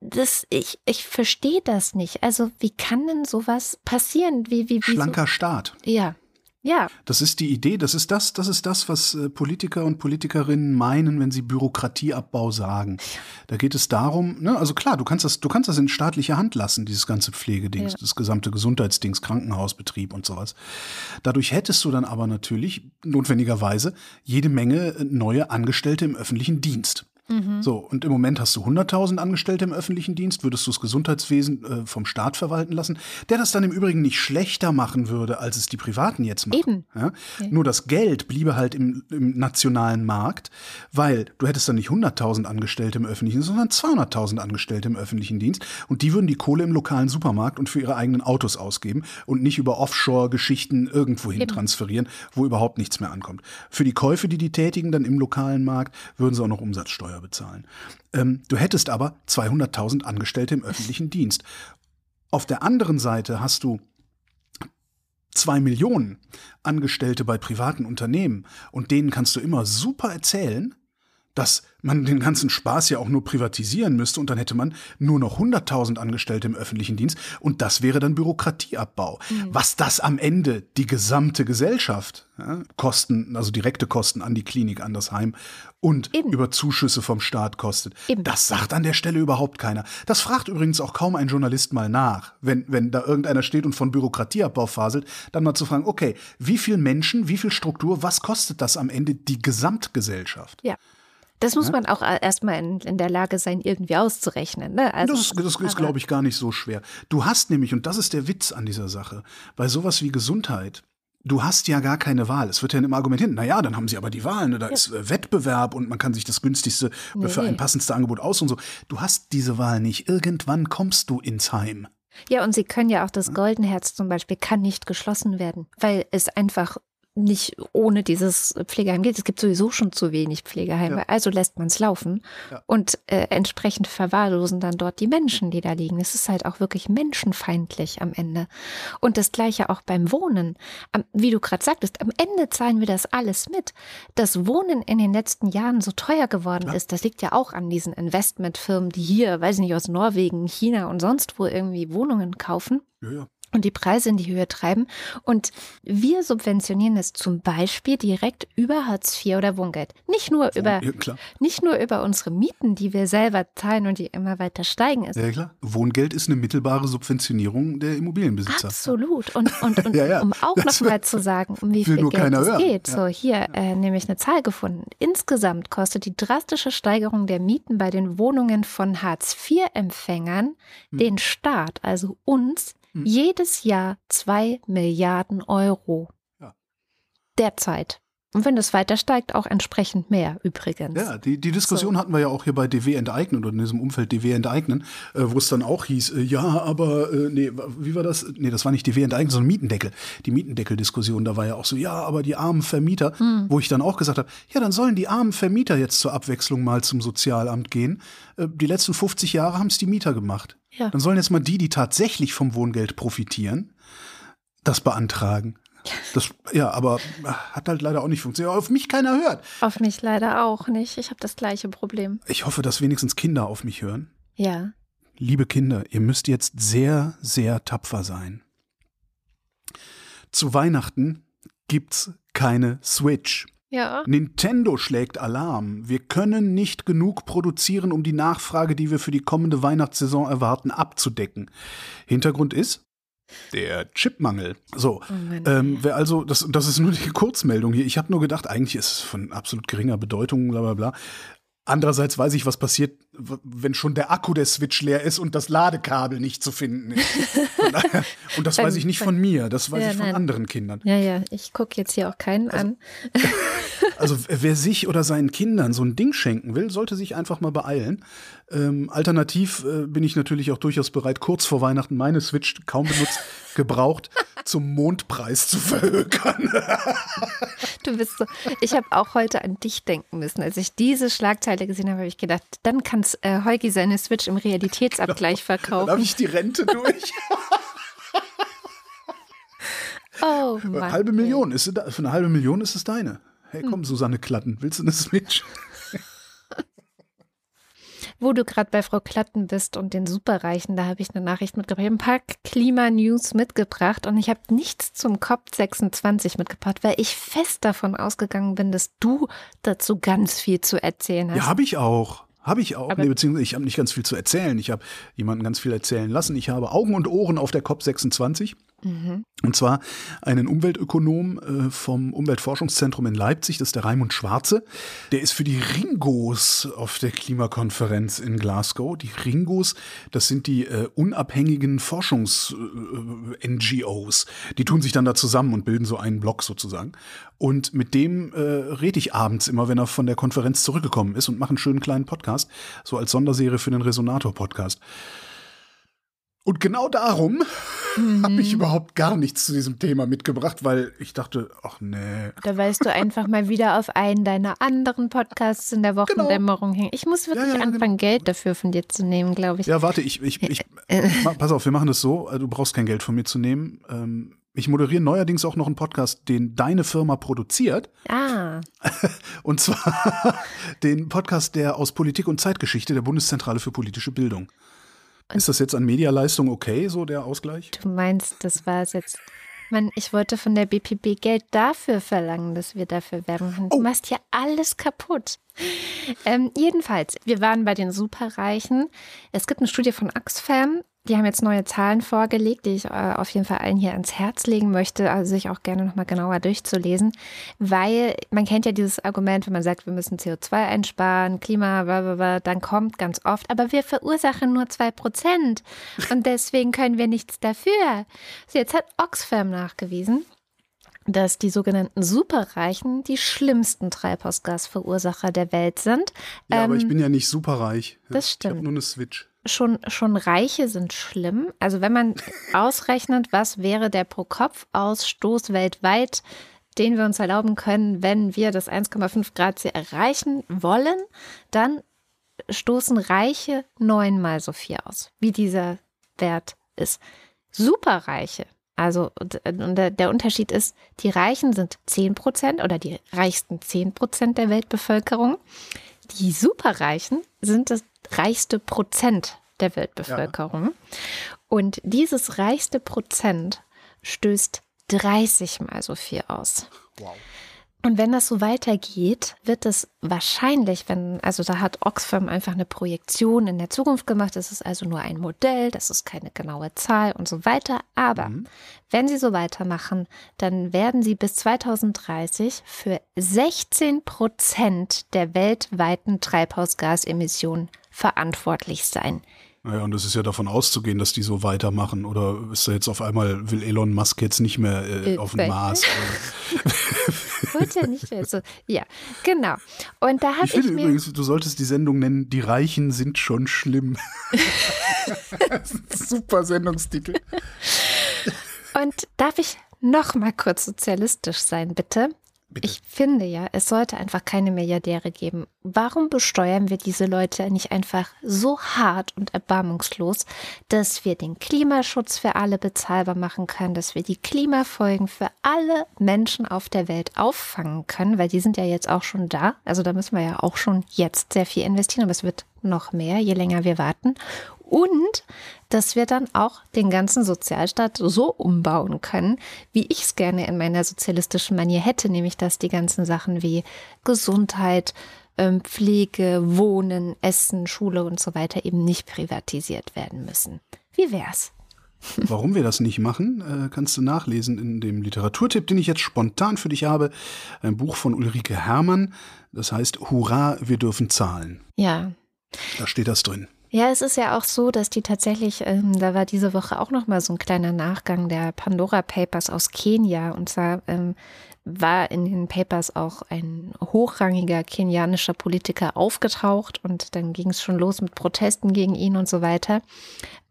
B: das, ich, ich verstehe das nicht. Also, wie kann denn sowas passieren? Wie, wie, wie
C: Schlanker so? Staat.
B: Ja. Ja.
C: Das ist die Idee, das ist das, das ist das, was äh, Politiker und Politikerinnen meinen, wenn sie Bürokratieabbau sagen. Da geht es darum, ne, also klar, du kannst das, du kannst das in staatlicher Hand lassen, dieses ganze Pflegedings, ja. das gesamte Gesundheitsdings, Krankenhausbetrieb und sowas. Dadurch hättest du dann aber natürlich notwendigerweise jede Menge äh, neue Angestellte im öffentlichen Dienst. So, und im Moment hast du 100.000 Angestellte im öffentlichen Dienst, würdest du das Gesundheitswesen äh, vom Staat verwalten lassen, der das dann im Übrigen nicht schlechter machen würde, als es die Privaten jetzt machen.
B: Eben.
C: Ja? Nur das Geld bliebe halt im, im nationalen Markt, weil du hättest dann nicht 100.000 Angestellte im öffentlichen, sondern 200.000 Angestellte im öffentlichen Dienst und die würden die Kohle im lokalen Supermarkt und für ihre eigenen Autos ausgeben und nicht über Offshore-Geschichten irgendwohin
B: Eben.
C: transferieren, wo überhaupt nichts mehr ankommt. Für die Käufe, die die tätigen, dann im lokalen Markt, würden sie auch noch Umsatzsteuer bezahlen. Ähm, du hättest aber 200.000 Angestellte im öffentlichen Dienst. Auf der anderen Seite hast du zwei Millionen Angestellte bei privaten Unternehmen und denen kannst du immer super erzählen, dass man den ganzen Spaß ja auch nur privatisieren müsste und dann hätte man nur noch 100.000 Angestellte im öffentlichen Dienst und das wäre dann Bürokratieabbau. Was das am Ende die gesamte Gesellschaft, ja, Kosten, also direkte Kosten an die Klinik, an das Heim und
B: Eben.
C: über Zuschüsse vom Staat kostet,
B: Eben.
C: das sagt an der Stelle überhaupt keiner. Das fragt übrigens auch kaum ein Journalist mal nach, wenn, wenn da irgendeiner steht und von Bürokratieabbau faselt, dann mal zu fragen, okay, wie viel Menschen, wie viel Struktur, was kostet das am Ende die Gesamtgesellschaft?
B: Ja. Das muss man auch erstmal in, in der Lage sein, irgendwie auszurechnen. Ne? Also,
C: Das ist, das ist glaube ich, gar nicht so schwer. Du hast nämlich, und das ist der Witz an dieser Sache, bei sowas wie Gesundheit, du hast ja gar keine Wahl. Es wird ja immer argumentiert, naja, dann haben sie aber die Wahl, ne? da ist äh, Wettbewerb und man kann sich das günstigste
B: Nee,
C: für ein passendste Angebot aus und so. Du hast diese Wahl nicht. Irgendwann kommst du ins Heim.
B: Ja, und sie können ja auch das Goldenherz zum Beispiel kann nicht geschlossen werden, weil es einfach nicht ohne dieses Pflegeheim geht. Es gibt sowieso schon zu wenig Pflegeheime,
C: Ja.
B: also lässt man es laufen
C: Ja.
B: und äh, entsprechend verwahrlosen dann dort die Menschen, die da liegen. Es ist halt auch wirklich menschenfeindlich am Ende. Und das gleiche auch beim Wohnen. Am, wie du gerade sagtest, am Ende zahlen wir das alles mit. Das Wohnen in den letzten Jahren so teuer geworden
C: Klar.
B: ist, das liegt ja auch an diesen Investmentfirmen, die hier, weiß ich nicht, aus Norwegen, China und sonst wo irgendwie Wohnungen kaufen
C: Ja, ja.
B: Und die Preise in die Höhe treiben. Und wir subventionieren es zum Beispiel direkt über Hartz IV oder Wohngeld. Nicht nur über,
C: ja
B: nicht nur über unsere Mieten, die wir selber zahlen und die immer weiter steigen. Ist
C: Ja, klar. Wohngeld ist eine mittelbare Subventionierung der Immobilienbesitzer.
B: Absolut. Und, und, und
C: Ja, ja.
B: um auch
C: Das
B: noch mal zu sagen, um wie viel Geld es
C: hören.
B: geht. So, hier äh, nämlich eine Zahl gefunden. Insgesamt kostet die drastische Steigerung der Mieten bei den Wohnungen von Hartz-IV-Empfängern
C: Hm.
B: den Staat, also uns, jedes Jahr zwei Milliarden Euro.
C: Ja.
B: Derzeit. Und wenn das weiter steigt, auch entsprechend mehr übrigens.
C: Ja, die, die Diskussion hatten wir ja auch hier bei DW enteignen oder in diesem Umfeld DW enteignen, äh, wo es dann auch hieß, äh, ja, aber äh, nee, wie war das? Nee, das war nicht DW enteignen, sondern Mietendeckel. Die Mietendeckel-Diskussion, da war ja auch so, ja, aber die armen Vermieter, wo ich dann auch gesagt habe, ja, dann sollen die armen Vermieter jetzt zur Abwechslung mal zum Sozialamt gehen. Äh, die letzten 50 Jahre haben es die Mieter gemacht.
B: Ja.
C: Dann sollen jetzt mal die, die tatsächlich vom Wohngeld profitieren, das beantragen. Das, ja, aber hat halt leider auch nicht funktioniert. Auf mich keiner hört.
B: Auf mich leider auch nicht. Ich habe das gleiche Problem.
C: Ich hoffe, dass wenigstens Kinder auf mich hören.
B: Ja.
C: Liebe Kinder, ihr müsst jetzt sehr, sehr tapfer sein. Zu Weihnachten gibt's keine Switch.
B: Ja.
C: Nintendo schlägt Alarm. Wir können nicht genug produzieren, um die Nachfrage, die wir für die kommende Weihnachtssaison erwarten, abzudecken. Hintergrund ist der Chipmangel. So,
B: Oh
C: ähm, wer also, das, das ist nur die Kurzmeldung hier. Ich habe nur gedacht, eigentlich ist es von absolut geringer Bedeutung, bla bla bla. Andererseits weiß ich, was passiert, wenn schon der Akku der Switch leer ist und das Ladekabel nicht zu finden ist. Und das weiß ich nicht von mir, das weiß
B: Ja,
C: ich von
B: nein.
C: anderen Kindern.
B: Ja, ja, ich gucke jetzt hier auch keinen an.
C: Also wer sich oder seinen Kindern so ein Ding schenken will, sollte sich einfach mal beeilen. Ähm, alternativ äh, bin ich natürlich auch durchaus bereit, kurz vor Weihnachten meine Switch kaum benutzt, gebraucht, zum Mondpreis zu verhökern.
B: Du bist so. Ich habe auch heute an dich denken müssen. Als ich diese Schlagzeile gesehen habe, habe ich gedacht, dann kann äh, Heugi seine Switch im Realitätsabgleich
C: Dann habe
B: verkaufen.
C: ich die Rente durch.
B: Oh Mann.
C: halbe Million, ist für eine halbe Million ist es deine. Hey, komm, Susanne Klatten, willst du eine Switch?
B: Wo du gerade bei Frau Klatten bist und den Superreichen, da habe ich eine Nachricht mitgebracht. Ich habe ein paar Klima-News mitgebracht und ich habe nichts zum COP26 mitgebracht, weil ich fest davon ausgegangen bin, dass du dazu ganz viel zu erzählen hast.
C: Ja, habe ich auch. Habe ich auch.
B: Aber-
C: Nee, beziehungsweise ich habe nicht ganz viel zu erzählen. Ich habe jemanden ganz viel erzählen lassen. Ich habe Augen und Ohren auf der COP26. Mhm. Und zwar einen Umweltökonom äh, vom Umweltforschungszentrum in Leipzig, das ist der Raimund Schwarze. Der ist für die Ringos auf der Klimakonferenz in Glasgow. Die Ringos, das sind die äh, unabhängigen Forschungs-NGOs. Äh, die tun sich dann da zusammen und bilden so einen Block sozusagen. Und mit dem äh, rede ich abends immer, wenn er von der Konferenz zurückgekommen ist und mache einen schönen kleinen Podcast, so als Sonderserie für den Resonator-Podcast. Und genau darum mhm. habe ich überhaupt gar nichts zu diesem Thema mitgebracht, weil ich dachte, ach nee.
B: Da weißt du einfach mal wieder auf einen deiner anderen Podcasts in der genau. Wochendämmerung genau. hängen. Ich muss wirklich ja, ja, anfangen, genau. Geld dafür von dir zu nehmen, glaube ich.
C: Ja, warte, ich, ich, ich pass auf, wir machen das so, du brauchst kein Geld von mir zu nehmen. Ähm, ich moderiere neuerdings auch noch einen Podcast, den deine Firma produziert.
B: Ah.
C: Und zwar den Podcast der aus Politik und Zeitgeschichte der Bundeszentrale für politische Bildung. Ist das jetzt an Medialeistung okay, so der Ausgleich?
B: Du meinst, das war es jetzt. Mann, ich wollte von der BPB Geld dafür verlangen, dass wir dafür werben können. Du oh. machst ja alles kaputt. Ähm, jedenfalls, wir waren bei den Superreichen. Es gibt eine Studie von Oxfam, die haben jetzt neue Zahlen vorgelegt, die ich äh, auf jeden Fall allen hier ans Herz legen möchte, also sich auch gerne nochmal genauer durchzulesen, weil man kennt ja dieses Argument, wenn man sagt, wir müssen CO2 einsparen, Klima, blablabla, dann kommt ganz oft, aber wir verursachen nur zwei Prozent und deswegen können wir nichts dafür. So, jetzt hat Oxfam nachgewiesen, dass die sogenannten Superreichen die schlimmsten Treibhausgasverursacher der Welt sind.
C: Ja, ähm, aber ich ähm, bin ja nicht superreich.
B: Das stimmt.
C: Ich habe nur eine Switch
B: schon, schon Reiche sind schlimm. Also wenn man ausrechnet, was wäre der Pro-Kopf-Ausstoß weltweit, den wir uns erlauben können, wenn wir das 1,5 Grad Ziel erreichen wollen, dann stoßen Reiche neunmal so viel aus, wie dieser Wert ist. Superreiche, also der Unterschied ist, die Reichen sind 10 Prozent oder die reichsten 10 Prozent der Weltbevölkerung. Die Superreichen sind das reichste Prozent der Weltbevölkerung. Ja. Und dieses reichste Prozent stößt 30 mal so viel aus. Wow. Und wenn das so weitergeht, wird es wahrscheinlich, wenn, also da hat Oxfam einfach eine Projektion in der Zukunft gemacht, das ist also nur ein Modell, das ist keine genaue Zahl und so weiter. Aber mhm. wenn sie so weitermachen, dann werden sie bis 2030 für 16 Prozent der weltweiten Treibhausgasemissionen verantwortlich sein.
C: Naja, und es ist ja davon auszugehen, dass die so weitermachen. Oder ist da jetzt auf einmal, will Elon Musk jetzt nicht mehr äh, auf dem Mars?
B: Ja nicht mehr so. Ja, genau. Und da habe ich, ich finde übrigens,
C: du solltest die Sendung nennen, die Reichen sind schon schlimm. super Sendungstitel.
B: Und darf ich noch mal kurz sozialistisch sein, bitte? Bitte. Ich finde ja, es sollte einfach keine Milliardäre geben. Warum besteuern wir diese Leute nicht einfach so hart und erbarmungslos, dass wir den Klimaschutz für alle bezahlbar machen können, dass wir die Klimafolgen für alle Menschen auf der Welt auffangen können, weil die sind ja jetzt auch schon da. Also da müssen wir ja auch schon jetzt sehr viel investieren, aber es wird noch mehr, je länger wir warten. Und dass wir dann auch den ganzen Sozialstaat so umbauen können, wie ich es gerne in meiner sozialistischen Manier hätte, nämlich dass die ganzen Sachen wie Gesundheit, ähm, Pflege, Wohnen, Essen, Schule und so weiter eben nicht privatisiert werden müssen. Wie wär's?
C: Warum wir das nicht machen, äh, kannst du nachlesen in dem Literaturtipp, den ich jetzt spontan für dich habe. Ein Buch von Ulrike Herrmann. Das heißt Hurra, wir dürfen zahlen.
B: Ja.
C: Da steht das drin.
B: Ja, es ist ja auch so, dass die tatsächlich, ähm, da war diese Woche auch noch mal so ein kleiner Nachgang der Pandora Papers aus Kenia. Und zwar ähm, war in den Papers auch ein hochrangiger kenianischer Politiker aufgetaucht und dann ging es schon los mit Protesten gegen ihn und so weiter.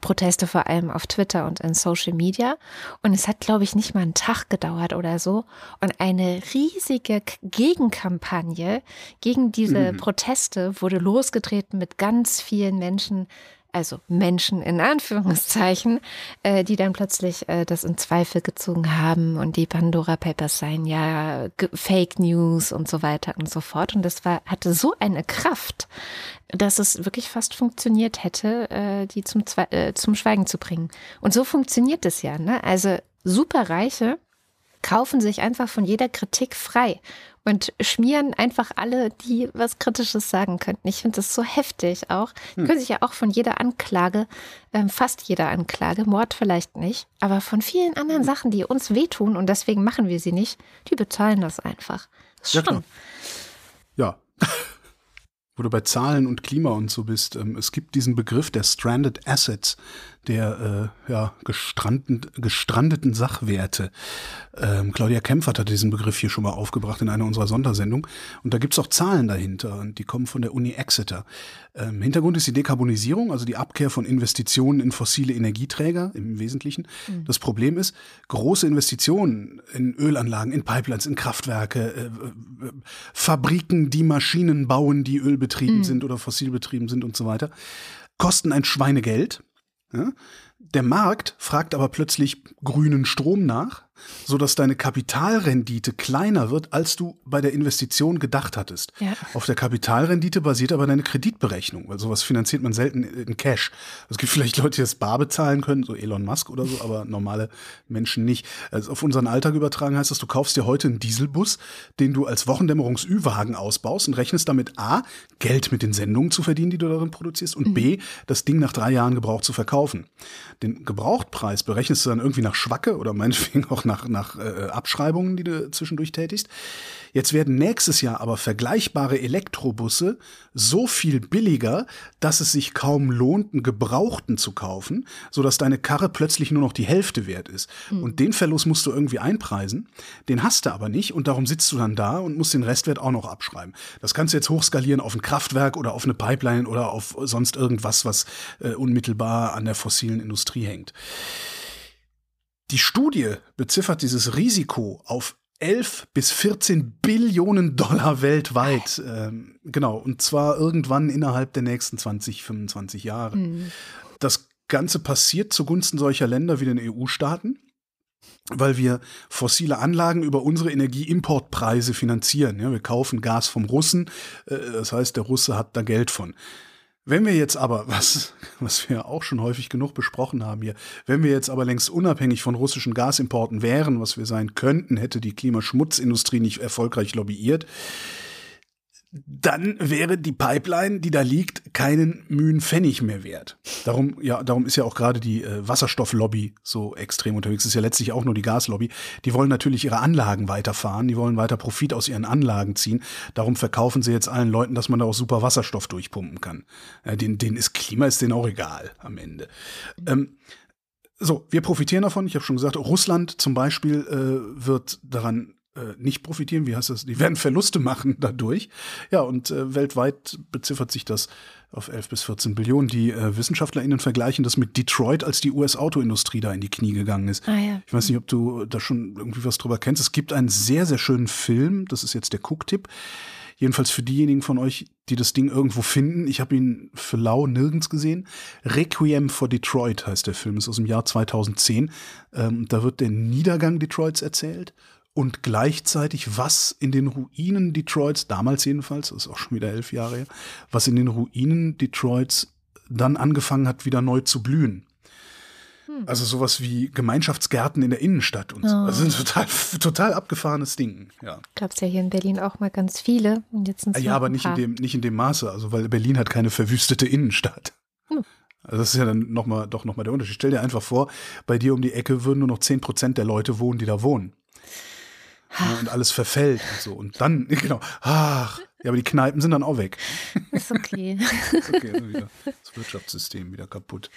B: Proteste vor allem auf Twitter und in Social Media. Und es hat, glaube ich, nicht mal einen Tag gedauert oder so. Und eine riesige Gegenkampagne gegen diese mhm. Proteste wurde losgetreten mit ganz vielen Menschen, also Menschen in Anführungszeichen, äh, die dann plötzlich äh, das in Zweifel gezogen haben und die Pandora Papers seien ja Fake News und so weiter und so fort. Und das war, hatte so eine Kraft, dass es wirklich fast funktioniert hätte, äh, die zum, Zwe äh, zum Schweigen zu bringen. Und so funktioniert es ja, ne? Also superreiche kaufen sich einfach von jeder Kritik frei und schmieren einfach alle, die was Kritisches sagen könnten. Ich finde das so heftig auch. Die hm. können sich ja auch von jeder Anklage, ähm, fast jeder Anklage, Mord vielleicht nicht, aber von vielen anderen Sachen, die uns wehtun und deswegen machen wir sie nicht, die bezahlen das einfach. Das
C: ja, schon. Ja. Wo du bei Zahlen und Klima und so bist, ähm, es gibt diesen Begriff der Stranded Assets der äh, ja, gestrandeten, gestrandeten Sachwerte. Ähm, Claudia Kempfert hat diesen Begriff hier schon mal aufgebracht in einer unserer Sondersendungen. Und da gibt's auch Zahlen dahinter und die kommen von der Uni Exeter. Ähm, Hintergrund ist die Dekarbonisierung, also die Abkehr von Investitionen in fossile Energieträger im Wesentlichen. Mhm. Das Problem ist, große Investitionen in Ölanlagen, in Pipelines, in Kraftwerke, äh, äh, Fabriken, die Maschinen bauen, die ölbetrieben mhm. sind oder fossilbetrieben sind und so weiter, kosten ein Schweinegeld. Der Markt fragt aber plötzlich grünen Strom nach so dass deine Kapitalrendite kleiner wird, als du bei der Investition gedacht hattest. Ja. Auf der Kapitalrendite basiert aber deine Kreditberechnung, weil sowas finanziert man selten in Cash. Es gibt vielleicht Leute, die das bar bezahlen können, so Elon Musk oder so, aber normale Menschen nicht. Also auf unseren Alltag übertragen heißt das, du kaufst dir heute einen Dieselbus, den du als Wochendämmerungs-Ü-Wagen ausbaust und rechnest damit A, Geld mit den Sendungen zu verdienen, die du darin produzierst und mhm. B, das Ding nach drei Jahren gebraucht zu verkaufen. Den Gebrauchtpreis berechnest du dann irgendwie nach Schwacke oder meinetwegen auch nach, nach äh, Abschreibungen, die du zwischendurch tätigst. Jetzt werden nächstes Jahr aber vergleichbare Elektrobusse so viel billiger, dass es sich kaum lohnt, einen Gebrauchten zu kaufen, sodass deine Karre plötzlich nur noch die Hälfte wert ist. Mhm. Und den Verlust musst du irgendwie einpreisen. Den hast du aber nicht und darum sitzt du dann da und musst den Restwert auch noch abschreiben. Das kannst du jetzt hochskalieren auf ein Kraftwerk oder auf eine Pipeline oder auf sonst irgendwas, was äh, unmittelbar an der fossilen Industrie hängt. Die Studie beziffert dieses Risiko auf 11 bis 14 Billionen Dollar weltweit. Ähm, genau, und zwar irgendwann innerhalb der nächsten 20, 25 Jahre. Mhm. Das Ganze passiert zugunsten solcher Länder wie den EU-Staaten, weil wir fossile Anlagen über unsere Energieimportpreise finanzieren. Ja, wir kaufen Gas vom Russen, äh, das heißt, der Russe hat da Geld von. Wenn wir jetzt aber, was, was wir auch schon häufig genug besprochen haben hier, wenn wir jetzt aber längst unabhängig von russischen Gasimporten wären, was wir sein könnten, hätte die Klimaschutzindustrie nicht erfolgreich lobbyiert, dann wäre die Pipeline, die da liegt, keinen Mühen Pfennig mehr wert. Darum, ja, darum ist ja auch gerade die äh, Wasserstofflobby so extrem unterwegs. Ist ja letztlich auch nur die Gaslobby. Die wollen natürlich ihre Anlagen weiterfahren, die wollen weiter Profit aus ihren Anlagen ziehen. Darum verkaufen sie jetzt allen Leuten, dass man da auch super Wasserstoff durchpumpen kann. Äh, den, denen ist Klima ist denen auch egal am Ende. Ähm, so, wir profitieren davon. Ich habe schon gesagt, Russland zum Beispiel äh, wird daran äh, nicht profitieren, wie heißt das? Die werden Verluste machen dadurch. Ja, und äh, weltweit beziffert sich das auf 11 bis 14 Billionen. Die äh, WissenschaftlerInnen vergleichen das mit Detroit, als die US-Autoindustrie da in die Knie gegangen ist. Ah, ja. Ich weiß nicht, ob du da schon irgendwie was drüber kennst. Es gibt einen sehr, sehr schönen Film, das ist jetzt der Cook-Tipp. Jedenfalls für diejenigen von euch, die das Ding irgendwo finden. Ich habe ihn für lau nirgends gesehen. Requiem for Detroit heißt der Film, ist aus dem Jahr 2010. Ähm, da wird der Niedergang Detroits erzählt und gleichzeitig, was in den Ruinen Detroits, damals jedenfalls, das ist auch schon wieder elf Jahre her, was in den Ruinen Detroits dann angefangen hat, wieder neu zu blühen. Hm. Also sowas wie Gemeinschaftsgärten in der Innenstadt und so. Oh. Also ein total, total abgefahrenes Ding. Ja.
B: Gab es ja hier in Berlin auch mal ganz viele. Und jetzt
C: sind ja, aber nicht in, dem, nicht in dem Maße, also weil Berlin hat keine verwüstete Innenstadt. Hm. Also das ist ja dann noch mal, doch nochmal der Unterschied. Stell dir einfach vor, bei dir um die Ecke würden nur noch 10 Prozent der Leute wohnen, die da wohnen. Ja, und alles verfällt und so. Und dann, genau, ach, ja, aber die Kneipen sind dann auch weg.
B: Ist okay.
C: ist okay, also wieder das Wirtschaftssystem wieder kaputt.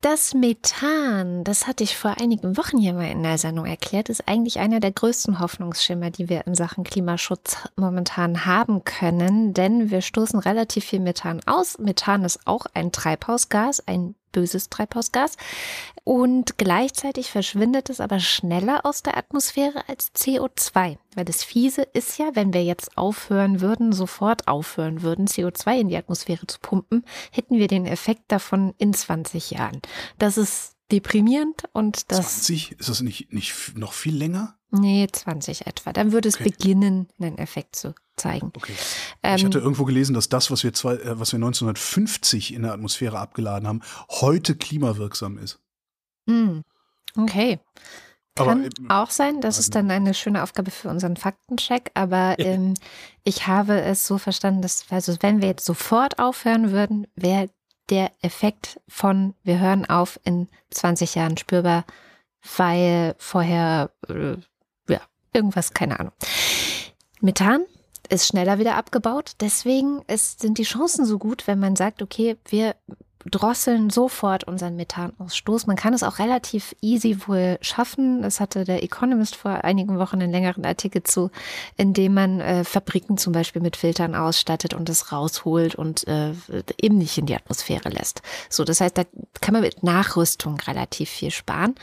B: Das Methan, das hatte ich vor einigen Wochen hier mal in der Sendung erklärt, ist eigentlich einer der größten Hoffnungsschimmer, die wir in Sachen Klimaschutz momentan haben können, denn wir stoßen relativ viel Methan aus. Methan ist auch ein Treibhausgas, ein böses Treibhausgas. Und gleichzeitig verschwindet es aber schneller aus der Atmosphäre als CO2. Weil das Fiese ist ja, wenn wir jetzt aufhören würden, sofort aufhören würden, CO2 in die Atmosphäre zu pumpen, hätten wir den Effekt davon in 20 Jahren. Das ist deprimierend und das.
C: 20? Ist das nicht, nicht noch viel länger?
B: Nee, 20 etwa. Dann würde es okay. beginnen, einen Effekt zu zeigen. Okay.
C: ich hatte ähm, irgendwo gelesen, dass das, was wir, zwei, äh, was wir 1950 in der Atmosphäre abgeladen haben, heute klimawirksam ist.
B: Hm. Okay. Kann aber, auch sein, das ist dann eine schöne Aufgabe für unseren Faktencheck, aber ähm, ich habe es so verstanden, dass, also wenn wir jetzt sofort aufhören würden, wäre der Effekt von wir hören auf in 20 Jahren spürbar, weil vorher, äh, irgendwas, keine Ahnung. Methan ist schneller wieder abgebaut. Deswegen ist, sind die Chancen so gut, wenn man sagt, okay, wir drosseln sofort unseren Methanausstoß. Man kann es auch relativ easy wohl schaffen. Das hatte der Economist vor einigen Wochen einen längeren Artikel zu, in dem man äh, Fabriken zum Beispiel mit Filtern ausstattet und es rausholt und äh, eben nicht in die Atmosphäre lässt. So, das heißt, da kann man mit Nachrüstung relativ viel sparen.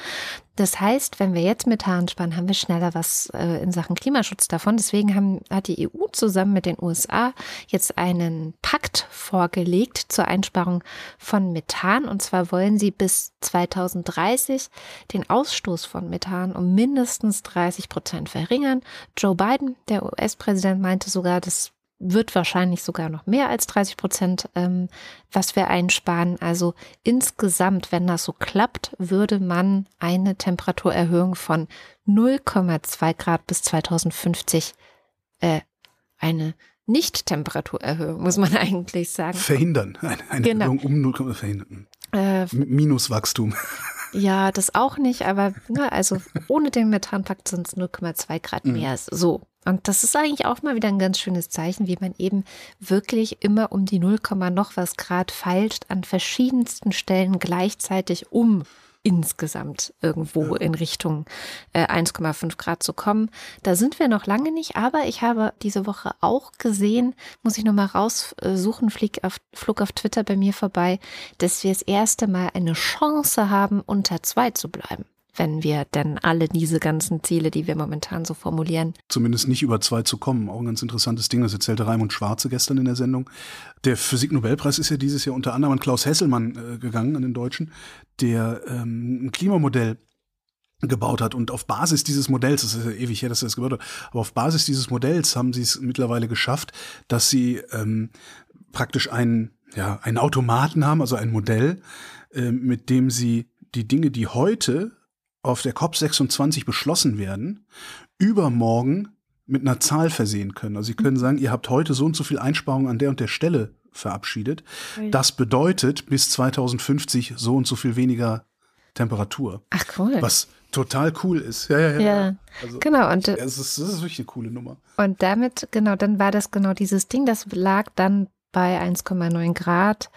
B: Das heißt, wenn wir jetzt Methan sparen, haben wir schneller was äh, in Sachen Klimaschutz davon. Deswegen haben, hat die EU zusammen mit den USA jetzt einen Pakt vorgelegt zur Einsparung von Methan. Und zwar wollen sie bis 2030 den Ausstoß von Methan um mindestens 30 Prozent verringern. Joe Biden, der US-Präsident, meinte sogar, das wird wahrscheinlich sogar noch mehr als 30 Prozent, ähm, was wir einsparen. Also insgesamt, wenn das so klappt, würde man eine Temperaturerhöhung von 0,2 Grad bis 2050 äh, eine nicht-Temperaturerhöhung, muss man eigentlich sagen.
C: Verhindern. Eine, eine genau. Erhöhung um 0, verhindern. Äh, Minuswachstum.
B: Ja, das auch nicht, aber ne, also ohne den Methanpakt sind es 0,2 Grad mhm. mehr. So. Und das ist eigentlich auch mal wieder ein ganz schönes Zeichen, wie man eben wirklich immer um die 0, noch was Grad feilscht an verschiedensten Stellen gleichzeitig um insgesamt irgendwo in Richtung äh, 1,5 Grad zu kommen. Da sind wir noch lange nicht, aber ich habe diese Woche auch gesehen, muss ich nochmal raussuchen, flieg auf, flog auf Twitter bei mir vorbei, dass wir das erste Mal eine Chance haben, unter zwei zu bleiben wenn wir denn alle diese ganzen Ziele, die wir momentan so formulieren.
C: Zumindest nicht über zwei zu kommen. Auch ein ganz interessantes Ding, das erzählte Raimund Schwarze gestern in der Sendung. Der Physiknobelpreis ist ja dieses Jahr unter anderem an Klaus Hesselmann äh, gegangen, an den Deutschen, der ähm, ein Klimamodell gebaut hat. Und auf Basis dieses Modells, das ist ja ewig her, dass er das gebaut hat, aber auf Basis dieses Modells haben sie es mittlerweile geschafft, dass sie ähm, praktisch einen, ja, einen Automaten haben, also ein Modell, äh, mit dem sie die Dinge, die heute auf der COP26 beschlossen werden, übermorgen mit einer Zahl versehen können. Also Sie können sagen, ihr habt heute so und so viel Einsparungen an der und der Stelle verabschiedet. Das bedeutet bis 2050 so und so viel weniger Temperatur.
B: Ach cool.
C: Was total cool ist. Ja, ja, ja.
B: ja. Also, genau. Und
C: es ist, das ist wirklich eine coole Nummer.
B: Und damit, genau, dann war das genau dieses Ding, das lag dann bei 1,9 Grad,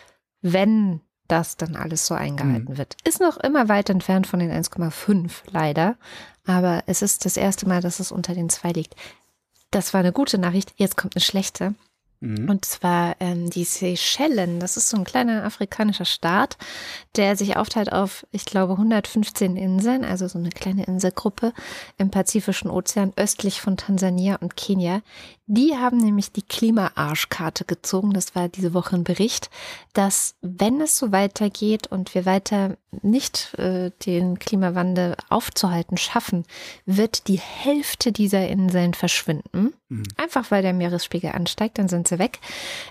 B: wenn das dann alles so eingehalten mhm. wird. Ist noch immer weit entfernt von den 1,5 leider, aber es ist das erste Mal, dass es unter den zwei liegt. Das war eine gute Nachricht. Jetzt kommt eine schlechte. Mhm. Und zwar ähm, die Seychellen. Das ist so ein kleiner afrikanischer Staat, der sich aufteilt auf, ich glaube, 115 Inseln, also so eine kleine Inselgruppe im Pazifischen Ozean östlich von Tansania und Kenia. Die haben nämlich die Klimaarschkarte gezogen. Das war diese Woche ein Bericht, dass wenn es so weitergeht und wir weiter nicht äh, den Klimawandel aufzuhalten schaffen, wird die Hälfte dieser Inseln verschwinden. Mhm. Einfach weil der Meeresspiegel ansteigt, dann sind sie weg.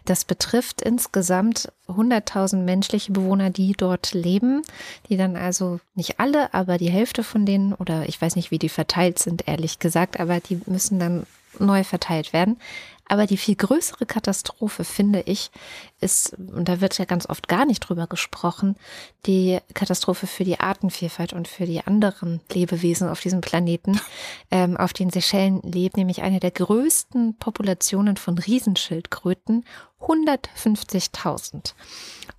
B: Das betrifft insgesamt 100.000 menschliche Bewohner, die dort leben, die dann also nicht alle, aber die Hälfte von denen, oder ich weiß nicht, wie die verteilt sind, ehrlich gesagt, aber die müssen dann neu verteilt werden. Aber die viel größere Katastrophe, finde ich, ist, und da wird ja ganz oft gar nicht drüber gesprochen, die Katastrophe für die Artenvielfalt und für die anderen Lebewesen auf diesem Planeten. Ähm, auf den Seychellen lebt nämlich eine der größten Populationen von Riesenschildkröten, 150.000.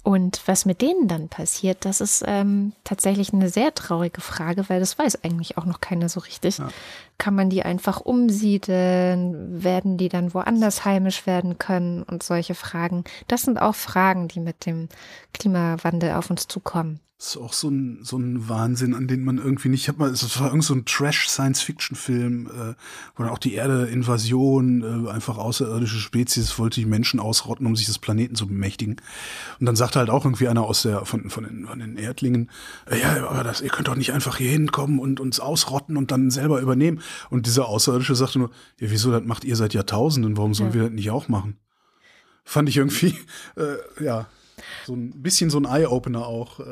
B: Und was mit denen dann passiert, das ist ähm, tatsächlich eine sehr traurige Frage, weil das weiß eigentlich auch noch keiner so richtig. Ja. Kann man die einfach umsiedeln? Werden die dann woanders heimisch werden können? Und solche Fragen. Das sind auch Fragen, die mit dem Klimawandel auf uns zukommen.
C: Das ist auch so ein, so ein Wahnsinn, an den man irgendwie nicht, ich hab mal, es war irgend so ein Trash-Science-Fiction-Film, äh, wo dann auch die Erde-Invasion, äh, einfach außerirdische Spezies wollte die Menschen ausrotten, um sich des Planeten zu bemächtigen. Und dann sagte halt auch irgendwie einer aus der, von, von, den, von den Erdlingen, äh, ja, aber das, ihr könnt doch nicht einfach hier hinkommen und uns ausrotten und dann selber übernehmen. Und dieser Außerirdische sagte nur, ja, wieso, das macht ihr seit Jahrtausenden, warum sollen ja. wir das nicht auch machen? Fand ich irgendwie, äh, ja, So ein bisschen so ein Eye-Opener auch, äh,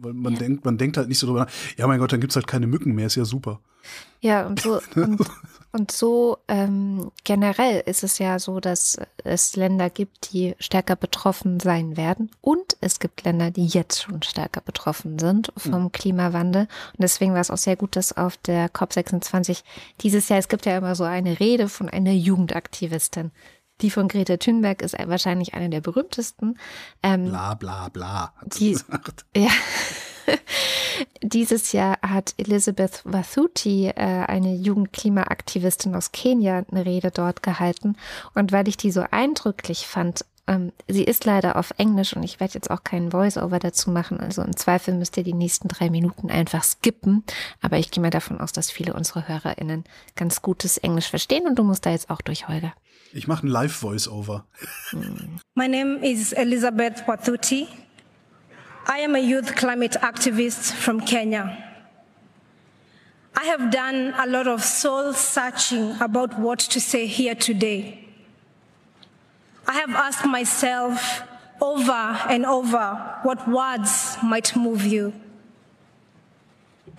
C: weil man ja. denkt, man denkt halt nicht so drüber nach, ja mein Gott, dann gibt es halt keine Mücken mehr, ist ja super.
B: Ja, und so, und, und so ähm, generell ist es ja so, dass es Länder gibt, die stärker betroffen sein werden. Und es gibt Länder, die jetzt schon stärker betroffen sind vom mhm. Klimawandel. Und deswegen war es auch sehr gut, dass auf der COP26 dieses Jahr, es gibt ja immer so eine Rede von einer Jugendaktivistin. Die von Greta Thunberg ist wahrscheinlich eine der berühmtesten.
C: Ähm, bla bla bla,
B: hat sie die, gesagt. Ja. Dieses Jahr hat Elizabeth Wathuti, äh, eine Jugendklimaaktivistin aus Kenia, eine Rede dort gehalten. Und weil ich die so eindrücklich fand, ähm, sie ist leider auf Englisch und ich werde jetzt auch keinen Voice-Over dazu machen. Also im Zweifel müsst ihr die nächsten drei Minuten einfach skippen. Aber ich gehe mal davon aus, dass viele unserer HörerInnen ganz gutes Englisch verstehen und du musst da jetzt auch durch, Holger.
C: Ich mache ein Live-Voice-Over.
D: My name is Elizabeth Wathuti. I am a youth climate activist from Kenya. I have done a lot of soul searching about what to say here today. I have asked myself over and over what words might move you.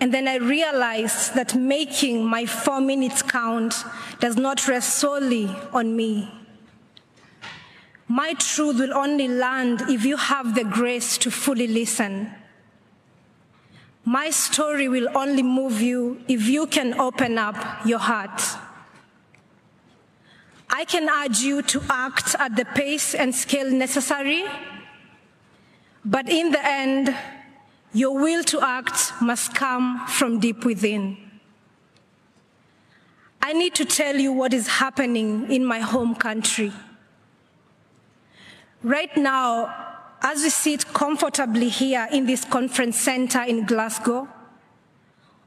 D: And then I realized that making my four minutes count does not rest solely on me. My truth will only land if you have the grace to fully listen. My story will only move you if you can open up your heart. I can urge you to act at the pace and scale necessary, but in the end, your will to act must come from deep within. I need to tell you what is happening in my home country. Right now, as we sit comfortably here in this conference center in Glasgow,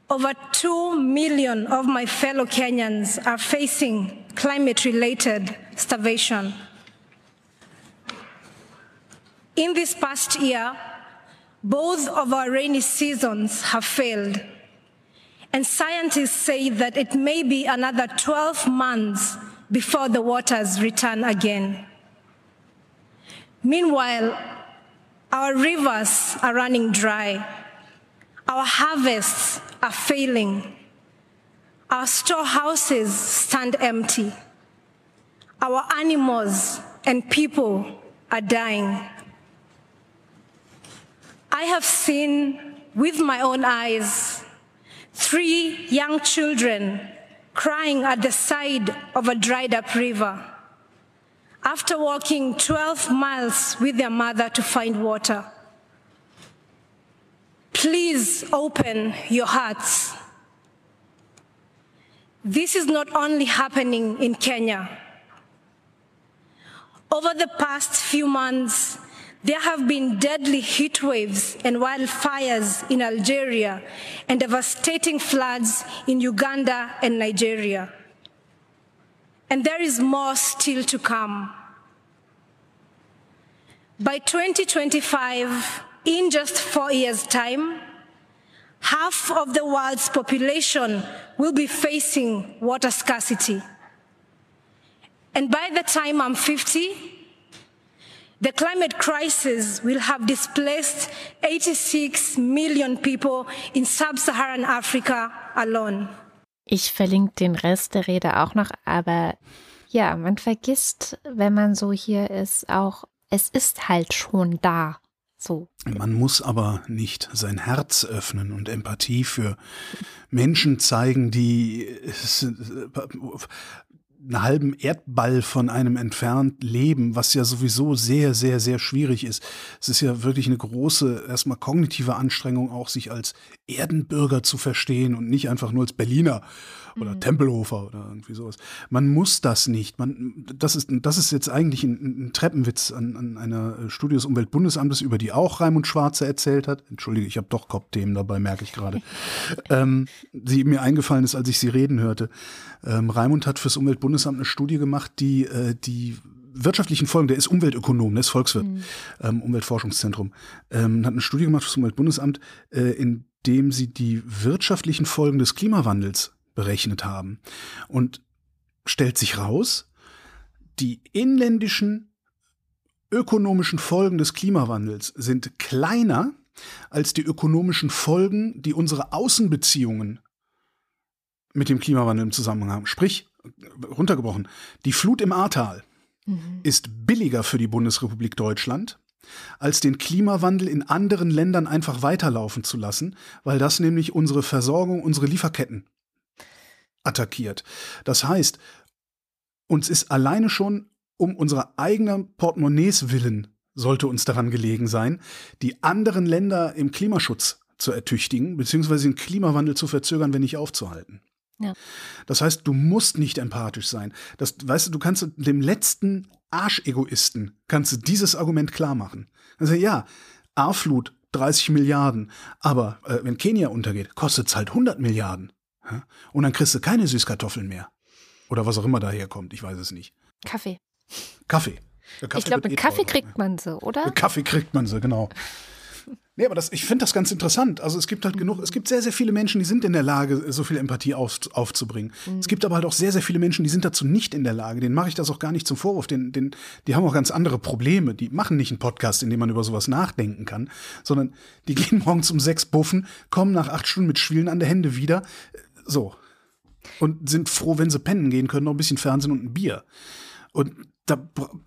D: over 2 million of my fellow Kenyans are facing climate related starvation. In this past year, both of our rainy seasons have failed, and scientists say that it may be another 12 months before the waters return again. Meanwhile, our rivers are running dry. Our harvests are failing. Our storehouses stand empty. Our animals and people are dying. I have seen with my own eyes three young children crying at the side of a dried up river after walking 12 miles with their mother to find water. Please open your hearts. This is not only happening in Kenya. Over the past few months, there have been deadly heat waves and wildfires in Algeria and devastating floods in Uganda and Nigeria. And there is more still to come. By 2025, in just four years' time, half of the world's population will be facing water scarcity. And by the time I'm 50, the climate crisis will have displaced 86 million people in sub-Saharan Africa alone.
B: Ich verlinke den Rest der Rede auch noch, aber ja, man vergisst, wenn man so hier ist, auch, es ist halt schon da. So.
C: Man muss aber nicht sein Herz öffnen und Empathie für Menschen zeigen, die einen halben Erdball von einem entfernt leben, was ja sowieso sehr, sehr, sehr schwierig ist. Es ist ja wirklich eine große, erstmal kognitive Anstrengung, auch sich als Erdenbürger zu verstehen und nicht einfach nur als Berliner oder mhm. Tempelhofer oder irgendwie sowas. Man muss das nicht. Man, das, ist, das ist jetzt eigentlich ein, ein Treppenwitz an, an, einer Studie des Umweltbundesamtes, über die auch Raimund Schwarze erzählt hat. Entschuldige, ich habe doch Kopfthemen dabei, merke ich gerade. ähm, die mir eingefallen ist, als ich sie reden hörte. Ähm, Raimund hat fürs Umweltbundesamt eine Studie gemacht, die äh, die wirtschaftlichen Folgen, der ist Umweltökonom, der ist Volkswirt, mhm. ähm, Umweltforschungszentrum, ähm, hat eine Studie gemacht fürs Umweltbundesamt, äh, in dem sie die wirtschaftlichen Folgen des Klimawandels berechnet haben. Und stellt sich raus, die inländischen ökonomischen Folgen des Klimawandels sind kleiner als die ökonomischen Folgen, die unsere Außenbeziehungen mit dem Klimawandel im Zusammenhang haben. Sprich, runtergebrochen, die Flut im Ahrtal mhm. ist billiger für die Bundesrepublik Deutschland, als den Klimawandel in anderen Ländern einfach weiterlaufen zu lassen, weil das nämlich unsere Versorgung, unsere Lieferketten attackiert. Das heißt, uns ist alleine schon um unserer eigenen Portemonnaies willen sollte uns daran gelegen sein, die anderen Länder im Klimaschutz zu ertüchtigen, beziehungsweise den Klimawandel zu verzögern, wenn nicht aufzuhalten. Ja. Das heißt, du musst nicht empathisch sein. Das, weißt du, du kannst dem letzten Arschegoisten kannst du dieses Argument klar machen. Also ja, A-Flut 30 Milliarden, aber äh, wenn Kenia untergeht, kostet es halt 100 Milliarden. Und dann kriegst du keine Süßkartoffeln mehr. Oder was auch immer daherkommt, ich weiß es nicht.
B: Kaffee.
C: Kaffee.
B: Kaffee ich glaube, mit eh Kaffee kriegt man sie, oder?
C: Mit Kaffee kriegt man sie, genau. Nee, aber das, ich finde das ganz interessant. Also es gibt halt genug, es gibt sehr, sehr viele Menschen, die sind in der Lage, so viel Empathie auf, aufzubringen. Mhm. Es gibt aber halt auch sehr, sehr viele Menschen, die sind dazu nicht in der Lage. Den mache ich das auch gar nicht zum Vorwurf. Den, den, die haben auch ganz andere Probleme. Die machen nicht einen Podcast, in dem man über sowas nachdenken kann, sondern die gehen morgens um sechs buffen, kommen nach acht Stunden mit Schwielen an der Hände wieder. So. Und sind froh, wenn sie pennen gehen können, noch ein bisschen Fernsehen und ein Bier. Und da,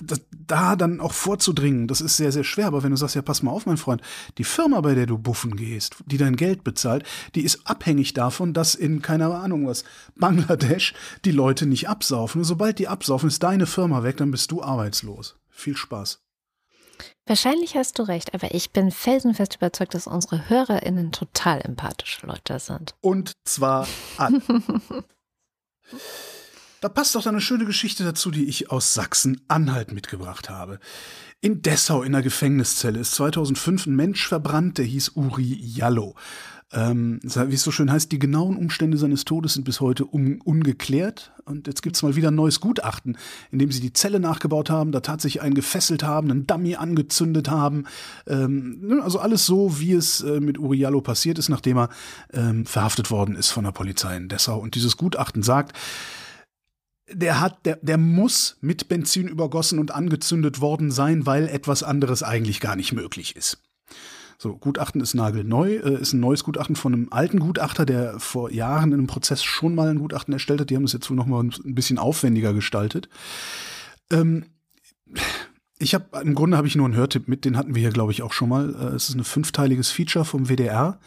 C: da, da dann auch vorzudringen, das ist sehr, sehr schwer. Aber wenn du sagst, ja, pass mal auf, mein Freund, die Firma, bei der du buffen gehst, die dein Geld bezahlt, die ist abhängig davon, dass in, keine Ahnung was, Bangladesch die Leute nicht absaufen. Und sobald die absaufen, ist deine Firma weg, dann bist du arbeitslos. Viel Spaß.
B: Wahrscheinlich hast du recht, aber ich bin felsenfest überzeugt, dass unsere HörerInnen total empathische Leute sind.
C: Und zwar alle. Da passt doch eine schöne Geschichte dazu, die ich aus Sachsen-Anhalt mitgebracht habe. In Dessau in der Gefängniszelle ist 2005 ein Mensch verbrannt, der hieß Uri Jallo. Ähm, wie es so schön heißt, die genauen Umstände seines Todes sind bis heute un ungeklärt. Und jetzt gibt's mal wieder ein neues Gutachten, in dem sie die Zelle nachgebaut haben, da tatsächlich einen gefesselt haben, einen Dummy angezündet haben. Ähm, ne, also alles so, wie es äh, mit Uriallo passiert ist, nachdem er ähm, verhaftet worden ist von der Polizei in Dessau. Und dieses Gutachten sagt, der hat, der, der muss mit Benzin übergossen und angezündet worden sein, weil etwas anderes eigentlich gar nicht möglich ist. So, Gutachten ist nagelneu, äh, ist ein neues Gutachten von einem alten Gutachter, der vor Jahren in einem Prozess schon mal ein Gutachten erstellt hat. Die haben es jetzt wohl noch mal ein bisschen aufwendiger gestaltet. Ähm, ich habe im Grunde habe ich nur einen Hörtipp mit, den hatten wir hier glaube ich auch schon mal. Äh, es ist ein fünfteiliges Feature vom WDR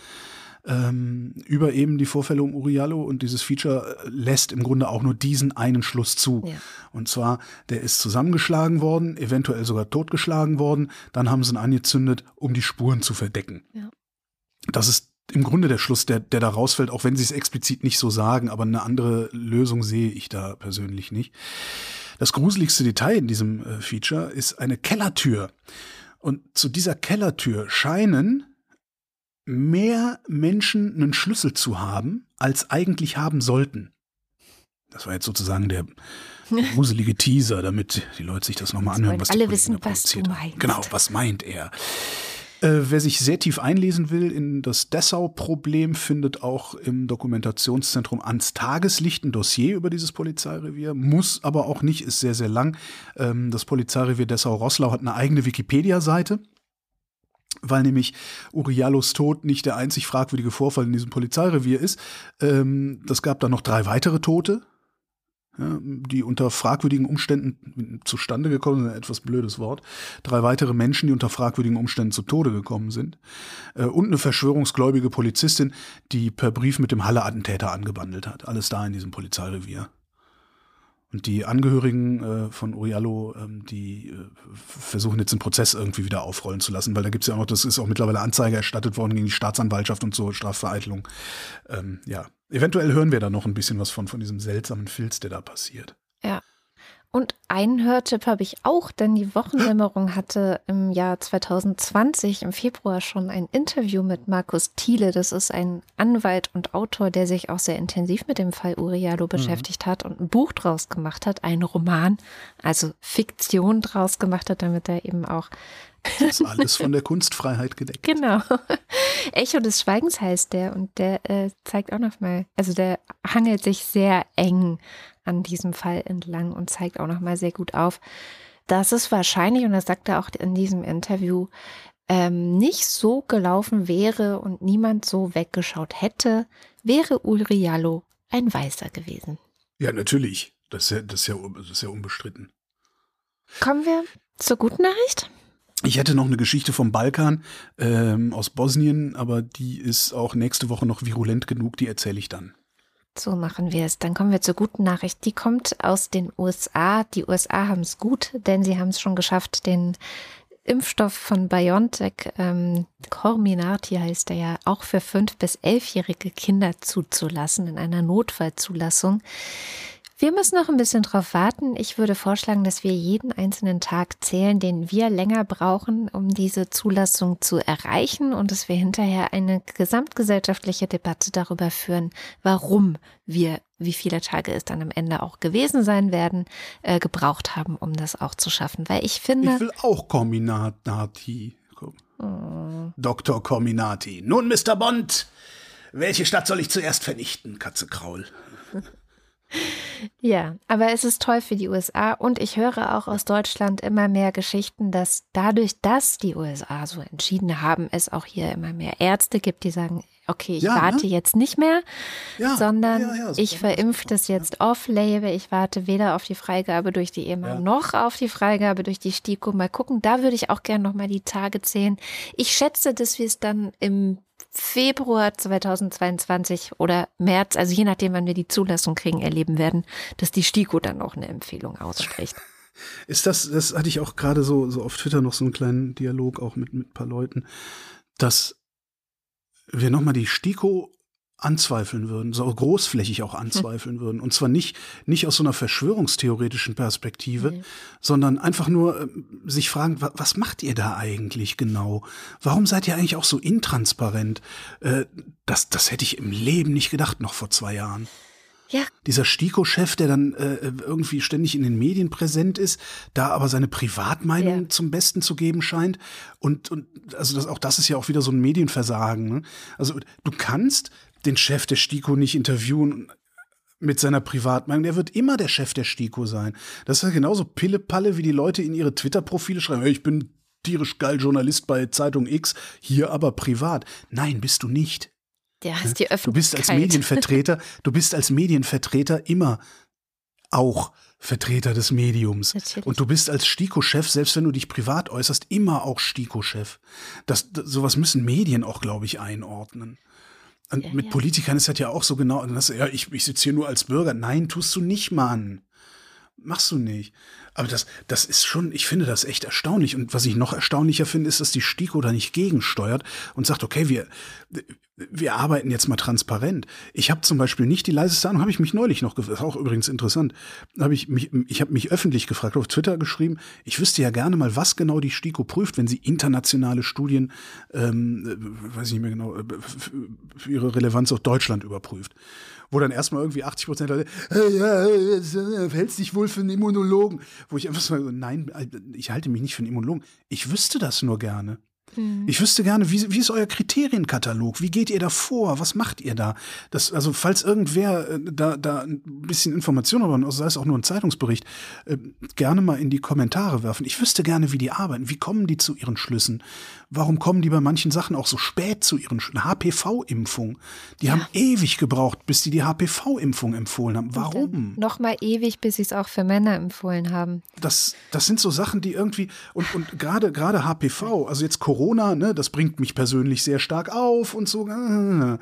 C: ähm, über eben die Vorfälle um Uriallo und dieses Feature äh, lässt im Grunde auch nur diesen einen Schluss zu. Ja. Und zwar, der ist zusammengeschlagen worden, eventuell sogar totgeschlagen worden, dann haben sie ihn angezündet, um die Spuren zu verdecken. Ja. Das ist im Grunde der Schluss, der, der da rausfällt, auch wenn sie es explizit nicht so sagen, aber eine andere Lösung sehe ich da persönlich nicht. Das gruseligste Detail in diesem äh, Feature ist eine Kellertür. Und zu dieser Kellertür scheinen mehr Menschen einen Schlüssel zu haben, als eigentlich haben sollten. Das war jetzt sozusagen der gruselige Teaser, damit die Leute sich das nochmal anhören, was
B: alle wissen, was du meinst.
C: Genau, was meint er? Äh, wer sich sehr tief einlesen will in das Dessau-Problem, findet auch im Dokumentationszentrum ans Tageslicht ein Dossier über dieses Polizeirevier. Muss aber auch nicht, ist sehr, sehr lang. Ähm, das Polizeirevier Dessau-Rosslau hat eine eigene Wikipedia-Seite weil nämlich Uriallos Tod nicht der einzig fragwürdige Vorfall in diesem Polizeirevier ist. Ähm, das gab dann noch drei weitere Tote, ja, die unter fragwürdigen Umständen zustande gekommen sind, etwas blödes Wort. Drei weitere Menschen, die unter fragwürdigen Umständen zu Tode gekommen sind. Äh, und eine verschwörungsgläubige Polizistin, die per Brief mit dem Halle-Attentäter angebandelt hat. Alles da in diesem Polizeirevier. Und die Angehörigen äh, von Uriallo, ähm, die äh, versuchen jetzt den Prozess irgendwie wieder aufrollen zu lassen, weil da gibt es ja auch noch, das ist auch mittlerweile Anzeige erstattet worden gegen die Staatsanwaltschaft und so, Strafvereitelung. Ähm, ja, eventuell hören wir da noch ein bisschen was von, von diesem seltsamen Filz, der da passiert.
B: Und einen Hörtipp habe ich auch, denn die Wochendämmerung hatte im Jahr 2020 im Februar schon ein Interview mit Markus Thiele. Das ist ein Anwalt und Autor, der sich auch sehr intensiv mit dem Fall Uriallo mhm. beschäftigt mhm. hat und ein Buch draus gemacht hat, einen Roman, also Fiktion draus gemacht hat, damit er eben auch
C: das ist alles von der Kunstfreiheit gedeckt.
B: Genau. Echo des Schweigens heißt der und der äh, zeigt auch nochmal, also der hangelt sich sehr eng an diesem Fall entlang und zeigt auch nochmal sehr gut auf, dass es wahrscheinlich, und das sagt er auch in diesem Interview, ähm, nicht so gelaufen wäre und niemand so weggeschaut hätte, wäre Uriallo ein Weißer gewesen.
C: Ja, natürlich. Das ist ja, das ist ja, das ist ja unbestritten.
B: Kommen wir zur guten Nachricht.
C: Ich hätte noch eine Geschichte vom Balkan ähm, aus Bosnien, aber die ist auch nächste Woche noch virulent genug, die erzähle ich dann.
B: So machen wir es. Dann kommen wir zur guten Nachricht. Die kommt aus den USA. Die USA haben es gut, denn sie haben es schon geschafft, den Impfstoff von BioNTech, ähm, Corminati heißt er ja, auch für fünf bis elfjährige Kinder zuzulassen in einer Notfallzulassung. Wir müssen noch ein bisschen drauf warten. Ich würde vorschlagen, dass wir jeden einzelnen Tag zählen, den wir länger brauchen, um diese Zulassung zu erreichen und dass wir hinterher eine gesamtgesellschaftliche Debatte darüber führen, warum wir, wie viele Tage es dann am Ende auch gewesen sein werden, äh, gebraucht haben, um das auch zu schaffen. Weil ich finde.
C: Ich will auch Cominati. Oh. Dr. Cominati. Nun, Mr. Bond, welche Stadt soll ich zuerst vernichten, Katze Kraul?
B: Ja, aber es ist toll für die USA und ich höre auch aus Deutschland immer mehr Geschichten, dass dadurch, dass die USA so entschieden haben, es auch hier immer mehr Ärzte gibt, die sagen, okay, ich ja, warte ne? jetzt nicht mehr, ja, sondern ja, ich verimpfe das jetzt off-label. Ich warte weder auf die Freigabe durch die EMA noch auf die Freigabe durch die STIKO. Mal gucken, da würde ich auch gerne noch mal die Tage zählen. Ich schätze, dass wir es dann im Februar 2022 oder März, also je nachdem, wann wir die Zulassung kriegen, erleben werden, dass die STIKO dann auch eine Empfehlung ausspricht.
C: Ist das, das hatte ich auch gerade so, so auf Twitter noch so einen kleinen Dialog auch mit, mit ein paar Leuten, dass wir nochmal die STIKO anzweifeln würden, so großflächig auch anzweifeln würden. Und zwar nicht, nicht aus so einer verschwörungstheoretischen Perspektive, nee. sondern einfach nur äh, sich fragen, wa was macht ihr da eigentlich genau? Warum seid ihr eigentlich auch so intransparent? Äh, das, das hätte ich im Leben nicht gedacht, noch vor zwei Jahren.
B: Ja.
C: Dieser Stiko-Chef, der dann äh, irgendwie ständig in den Medien präsent ist, da aber seine Privatmeinung ja. zum Besten zu geben scheint. Und, und also das, auch das ist ja auch wieder so ein Medienversagen. Ne? Also du kannst den Chef der STIKO nicht interviewen mit seiner Privatmeinung. Der wird immer der Chef der STIKO sein. Das ist ja genauso Pille-Palle, wie die Leute in ihre Twitter-Profile schreiben, hey, ich bin tierisch geil Journalist bei Zeitung X, hier aber privat. Nein, bist du nicht.
B: Der hast die Öffentlichkeit.
C: Du bist als Medienvertreter, du bist als Medienvertreter immer auch Vertreter des Mediums. Natürlich. Und du bist als STIKO-Chef, selbst wenn du dich privat äußerst, immer auch STIKO-Chef. Das, das, sowas müssen Medien auch, glaube ich, einordnen. Und ja, mit ja. Politikern ist das ja auch so genau. Das, ja, ich, ich sitze hier nur als Bürger. Nein, tust du nicht, Mann. Machst du nicht. Aber das, das ist schon, ich finde das echt erstaunlich. Und was ich noch erstaunlicher finde, ist, dass die STIKO da nicht gegensteuert und sagt, okay, wir, wir arbeiten jetzt mal transparent. Ich habe zum Beispiel nicht die leiseste Ahnung, habe ich mich neulich noch gefragt, auch übrigens interessant, habe ich mich, ich habe mich öffentlich gefragt, auf Twitter geschrieben, ich wüsste ja gerne mal, was genau die STIKO prüft, wenn sie internationale Studien, ähm, weiß ich nicht mehr genau, für ihre Relevanz auf Deutschland überprüft wo dann erstmal irgendwie 80 Prozent Leute, hey, ja, äh, hältst dich wohl für einen Immunologen. Wo ich einfach so, nein, ich halte mich nicht für einen Immunologen. Ich wüsste das nur gerne. Mhm. Ich wüsste gerne, wie, wie ist euer Kriterienkatalog? Wie geht ihr da vor? Was macht ihr da? Das, also, falls irgendwer äh, da, da ein bisschen Informationen aber sei es auch nur ein Zeitungsbericht, äh, gerne mal in die Kommentare werfen. Ich wüsste gerne, wie die arbeiten. Wie kommen die zu ihren Schlüssen? Warum kommen die bei manchen Sachen auch so spät zu ihren Schlüssen? HPV-Impfung. Die ja. haben ewig gebraucht, bis die die HPV-Impfung empfohlen haben. Warum?
B: Nochmal ewig, bis sie es auch für Männer empfohlen haben.
C: Das, das sind so Sachen, die irgendwie, und, und gerade, gerade HPV, also jetzt Corona, Corona, ne, das bringt mich persönlich sehr stark auf und so. Äh,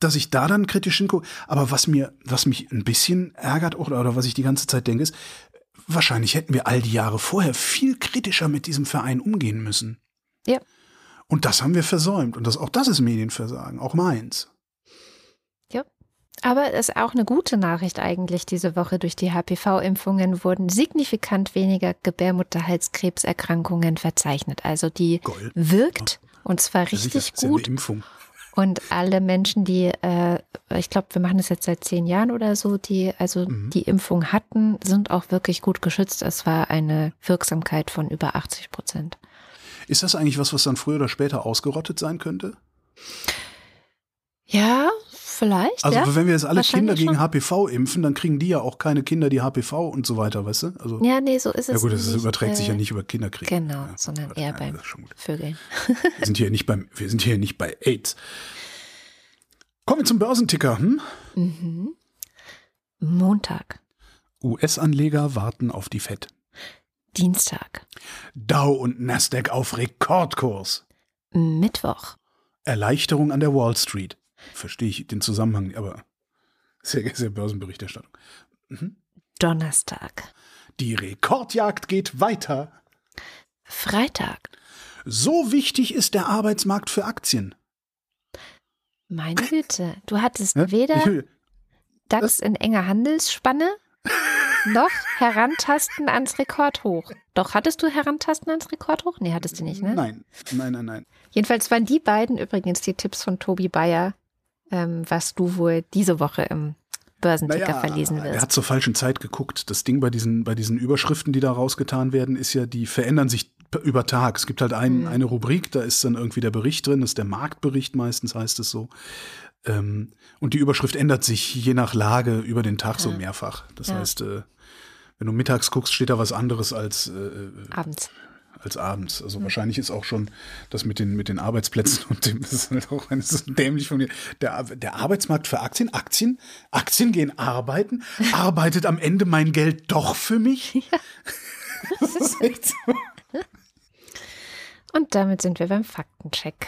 C: dass ich da dann kritisch hingucke. Aber was mir, was mich ein bisschen ärgert oder, oder was ich die ganze Zeit denke, ist, wahrscheinlich hätten wir all die Jahre vorher viel kritischer mit diesem Verein umgehen müssen.
B: Ja.
C: Und das haben wir versäumt. Und das, auch das ist Medienversagen, auch meins.
B: Aber es ist auch eine gute Nachricht eigentlich diese Woche. Durch die HPV-Impfungen wurden signifikant weniger Gebärmutterhalskrebserkrankungen verzeichnet. Also die Gold. wirkt und zwar richtig ja, gut. Und alle Menschen, die, äh, ich glaube, wir machen das jetzt seit zehn Jahren oder so, die also mhm. die Impfung hatten, sind auch wirklich gut geschützt. Es war eine Wirksamkeit von über 80 Prozent.
C: Ist das eigentlich was, was dann früher oder später ausgerottet sein könnte?
B: Ja, Vielleicht.
C: Also
B: ja?
C: wenn wir jetzt alle Kinder gegen
B: schon.
C: HPV impfen, dann kriegen die ja auch keine Kinder, die HPV und so weiter, weißt du? Also,
B: Ja, nee, so ist es.
C: ja gut, das überträgt sich ja
B: äh,
C: nicht über Kinderkrieg.
B: Genau,
C: ja,
B: sondern eher beim. Vögeln.
C: Wir sind hier nicht beim, wir sind hier nicht bei AIDS. Kommen wir zum Börsenticker. Hm?
B: Mhm. Montag,
C: US-Anleger warten auf die FED.
B: Dienstag,
C: Dow und Nasdaq auf Rekordkurs.
B: Mittwoch,
C: Erleichterung an der Wall Street. Verstehe ich den Zusammenhang, aber sehr, sehr Börsenberichterstattung.
B: Donnerstag,
C: Die Rekordjagd geht weiter.
B: Freitag.
C: So wichtig ist der Arbeitsmarkt für Aktien.
B: Meine Güte, du hattest
C: Ne?
B: weder
C: Ich,
B: DAX in enger Handelsspanne noch Herantasten ans Rekordhoch. Doch, hattest du Herantasten ans Rekordhoch? Nee, hattest du nicht, ne?
C: Nein, nein, nein, nein.
B: Jedenfalls waren die beiden übrigens die Tipps von Tobi Bayer, ähm, was du wohl diese Woche im Börsenticker verlesen
C: er
B: wirst.
C: hat zur falschen Zeit geguckt. Das Ding bei diesen, bei diesen Überschriften, die da rausgetan werden, ist ja, die verändern sich über Tag. Es gibt halt ein,
B: Mhm.
C: eine Rubrik, da ist dann irgendwie der Bericht drin, das ist der Marktbericht meistens, heißt es so. Ähm, und die Überschrift ändert sich je nach Lage über den Tag so
B: Ja.
C: mehrfach. Das
B: Ja.
C: heißt, äh, wenn du mittags guckst, steht da was anderes als, äh,
B: Abends.
C: Als abends. Also wahrscheinlich ist auch schon das mit den, mit den Arbeitsplätzen und dem, das ist halt auch ist dämlich von mir. Der, der Arbeitsmarkt für Aktien, Aktien, Aktien gehen arbeiten, arbeitet am Ende mein Geld doch für mich? Das ist echt so.
B: Und damit sind wir beim Faktencheck.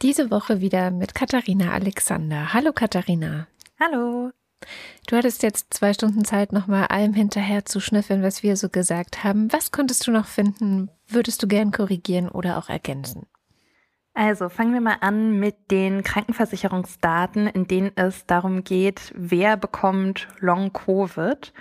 B: Diese Woche wieder mit Katharina Alexander. Hallo Katharina.
E: Hallo.
B: Du hattest jetzt zwei Stunden Zeit, nochmal allem hinterher zu schnüffeln, was wir so gesagt haben. Was konntest du noch finden? Würdest du gern korrigieren oder auch ergänzen?
E: Also fangen wir mal an mit den Krankenversicherungsdaten, in denen es darum geht, wer bekommt Long-Covid.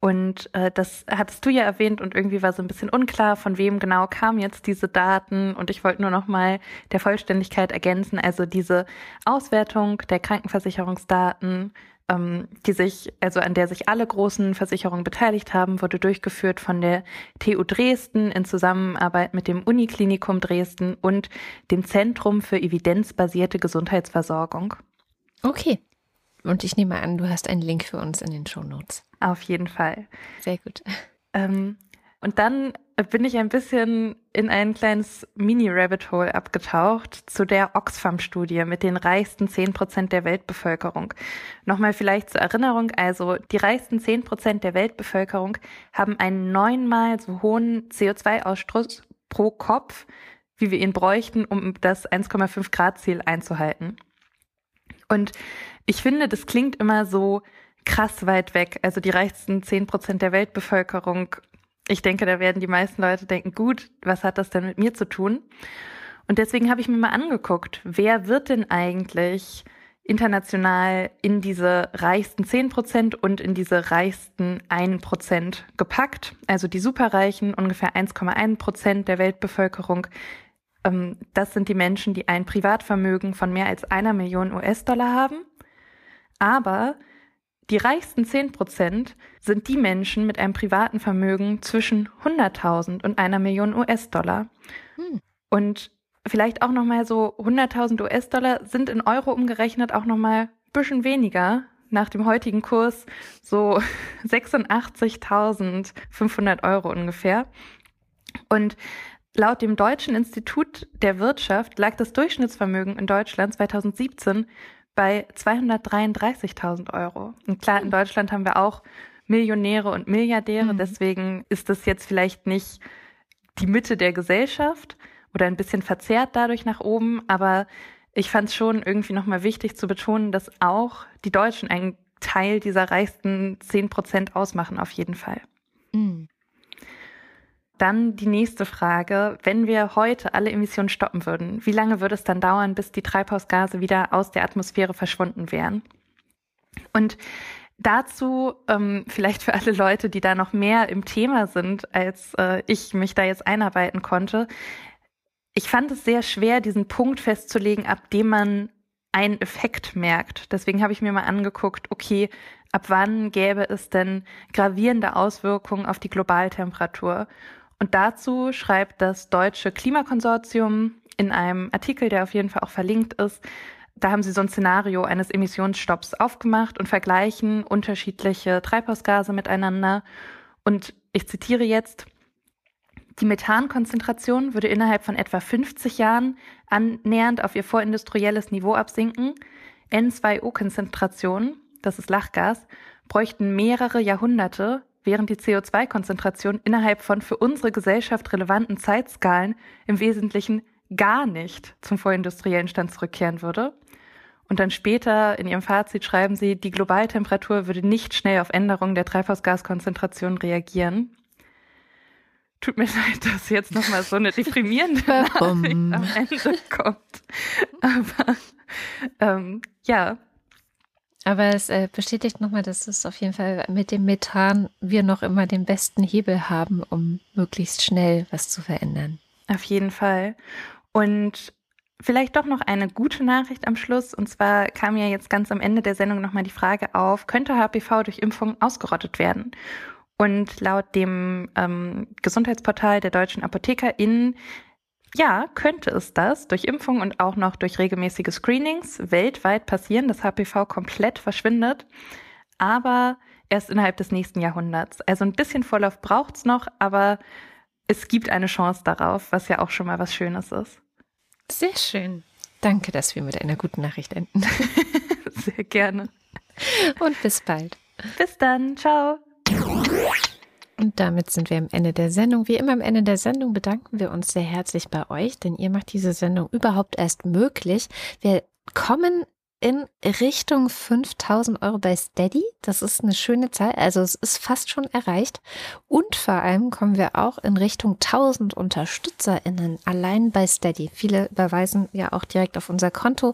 E: Und äh, das hattest du ja erwähnt und irgendwie war so ein bisschen unklar, von wem genau kamen jetzt diese Daten. Und ich wollte nur noch mal der Vollständigkeit ergänzen, also diese Auswertung der Krankenversicherungsdaten, ähm, die sich, also an der sich alle großen Versicherungen beteiligt haben, wurde durchgeführt von der TU Dresden in Zusammenarbeit mit dem Uniklinikum Dresden und dem Zentrum für evidenzbasierte Gesundheitsversorgung.
B: Okay. Und ich nehme an, du hast einen Link für uns in den Shownotes.
E: Auf jeden Fall.
B: Sehr gut.
E: Ähm, und dann bin ich ein bisschen in ein kleines Mini-Rabbit-Hole abgetaucht zu der Oxfam-Studie mit den reichsten 10 Prozent der Weltbevölkerung. Nochmal vielleicht zur Erinnerung, also die reichsten 10 Prozent der Weltbevölkerung haben einen neunmal so hohen CO2-Ausstoß pro Kopf, wie wir ihn bräuchten, um das 1,5 Grad-Ziel einzuhalten. Und ich finde, das klingt immer so krass weit weg. Also die reichsten 10 Prozent der Weltbevölkerung. Ich denke, da werden die meisten Leute denken, gut, was hat das denn mit mir zu tun? Und deswegen habe ich mir mal angeguckt, wer wird denn eigentlich international in diese reichsten 10 Prozent und in diese reichsten 1 Prozent gepackt. Also die Superreichen, ungefähr 1,1 Prozent der Weltbevölkerung. Ähm, Das sind die Menschen, die ein Privatvermögen von mehr als einer Million US-Dollar haben. Aber die reichsten 10 Prozent sind die Menschen mit einem privaten Vermögen zwischen 100.000 und einer Million US-Dollar.
B: Hm.
E: Und vielleicht auch nochmal so 100.000 US-Dollar sind in Euro umgerechnet auch nochmal ein bisschen weniger. Nach dem heutigen Kurs so 86.500 Euro ungefähr. Und laut dem Deutschen Institut der Wirtschaft lag das Durchschnittsvermögen in Deutschland 2017 bei 233.000 Euro. Und klar, in Deutschland haben wir auch Millionäre und Milliardäre,
B: Mhm.
E: deswegen ist das jetzt vielleicht nicht die Mitte der Gesellschaft oder ein bisschen verzerrt dadurch nach oben, aber ich fand es schon irgendwie nochmal wichtig zu betonen, dass auch die Deutschen einen Teil dieser reichsten 10 Prozent ausmachen, auf jeden Fall.
B: Hm.
E: Dann die nächste Frage. Wenn wir heute alle Emissionen stoppen würden, wie lange würde es dann dauern, bis die Treibhausgase wieder aus der Atmosphäre verschwunden wären? Und dazu ähm, vielleicht für alle Leute, die da noch mehr im Thema sind, als äh, ich mich da jetzt einarbeiten konnte. Ich fand es sehr schwer, diesen Punkt festzulegen, ab dem man einen Effekt merkt. Deswegen habe ich mir mal angeguckt, okay, ab wann gäbe es denn gravierende Auswirkungen auf die Globaltemperatur? Und dazu schreibt das Deutsche Klimakonsortium in einem Artikel, der auf jeden Fall auch verlinkt ist, da haben sie so ein Szenario eines Emissionsstopps aufgemacht und vergleichen unterschiedliche Treibhausgase miteinander. Und ich zitiere jetzt, die Methankonzentration würde innerhalb von etwa 50 Jahren annähernd auf ihr vorindustrielles Niveau absinken. N2O-Konzentrationen, das ist Lachgas, bräuchten mehrere Jahrhunderte, während die CO2-Konzentration innerhalb von für unsere Gesellschaft relevanten Zeitskalen im Wesentlichen gar nicht zum vorindustriellen Stand zurückkehren würde. Und dann später in ihrem Fazit schreiben sie, die Globaltemperatur würde nicht schnell auf Änderungen der Treibhausgaskonzentration reagieren. Tut mir leid, dass jetzt nochmal so eine deprimierende Nachricht am Ende kommt. Aber ähm, ja.
B: Aber es äh, bestätigt nochmal, dass es auf jeden Fall mit dem Methan wir noch immer den besten Hebel haben, um möglichst schnell was zu verändern.
E: Auf jeden Fall. Und vielleicht doch noch eine gute Nachricht am Schluss. Und zwar kam ja jetzt ganz am Ende der Sendung nochmal die Frage auf, könnte HPV durch Impfung ausgerottet werden? Und laut dem ähm, Gesundheitsportal der deutschen ApothekerInnen, ja, könnte es das durch Impfung und auch noch durch regelmäßige Screenings weltweit passieren, dass HPV komplett verschwindet. Aber erst innerhalb des nächsten Jahrhunderts. Also ein bisschen Vorlauf braucht's noch, aber es gibt eine Chance darauf, was ja auch schon mal was Schönes ist.
B: Sehr schön. Danke, dass wir mit einer guten Nachricht enden.
E: Sehr gerne.
B: Und bis bald.
E: Bis dann. Ciao.
B: Und damit sind wir am Ende der Sendung. Wie immer am Ende der Sendung bedanken wir uns sehr herzlich bei euch, denn ihr macht diese Sendung überhaupt erst möglich. Wir kommen in Richtung 5000 Euro bei Steady. Das ist eine schöne Zahl. Also es ist fast schon erreicht. Und vor allem kommen wir auch in Richtung 1000 UnterstützerInnen allein bei Steady. Viele überweisen ja auch direkt auf unser Konto,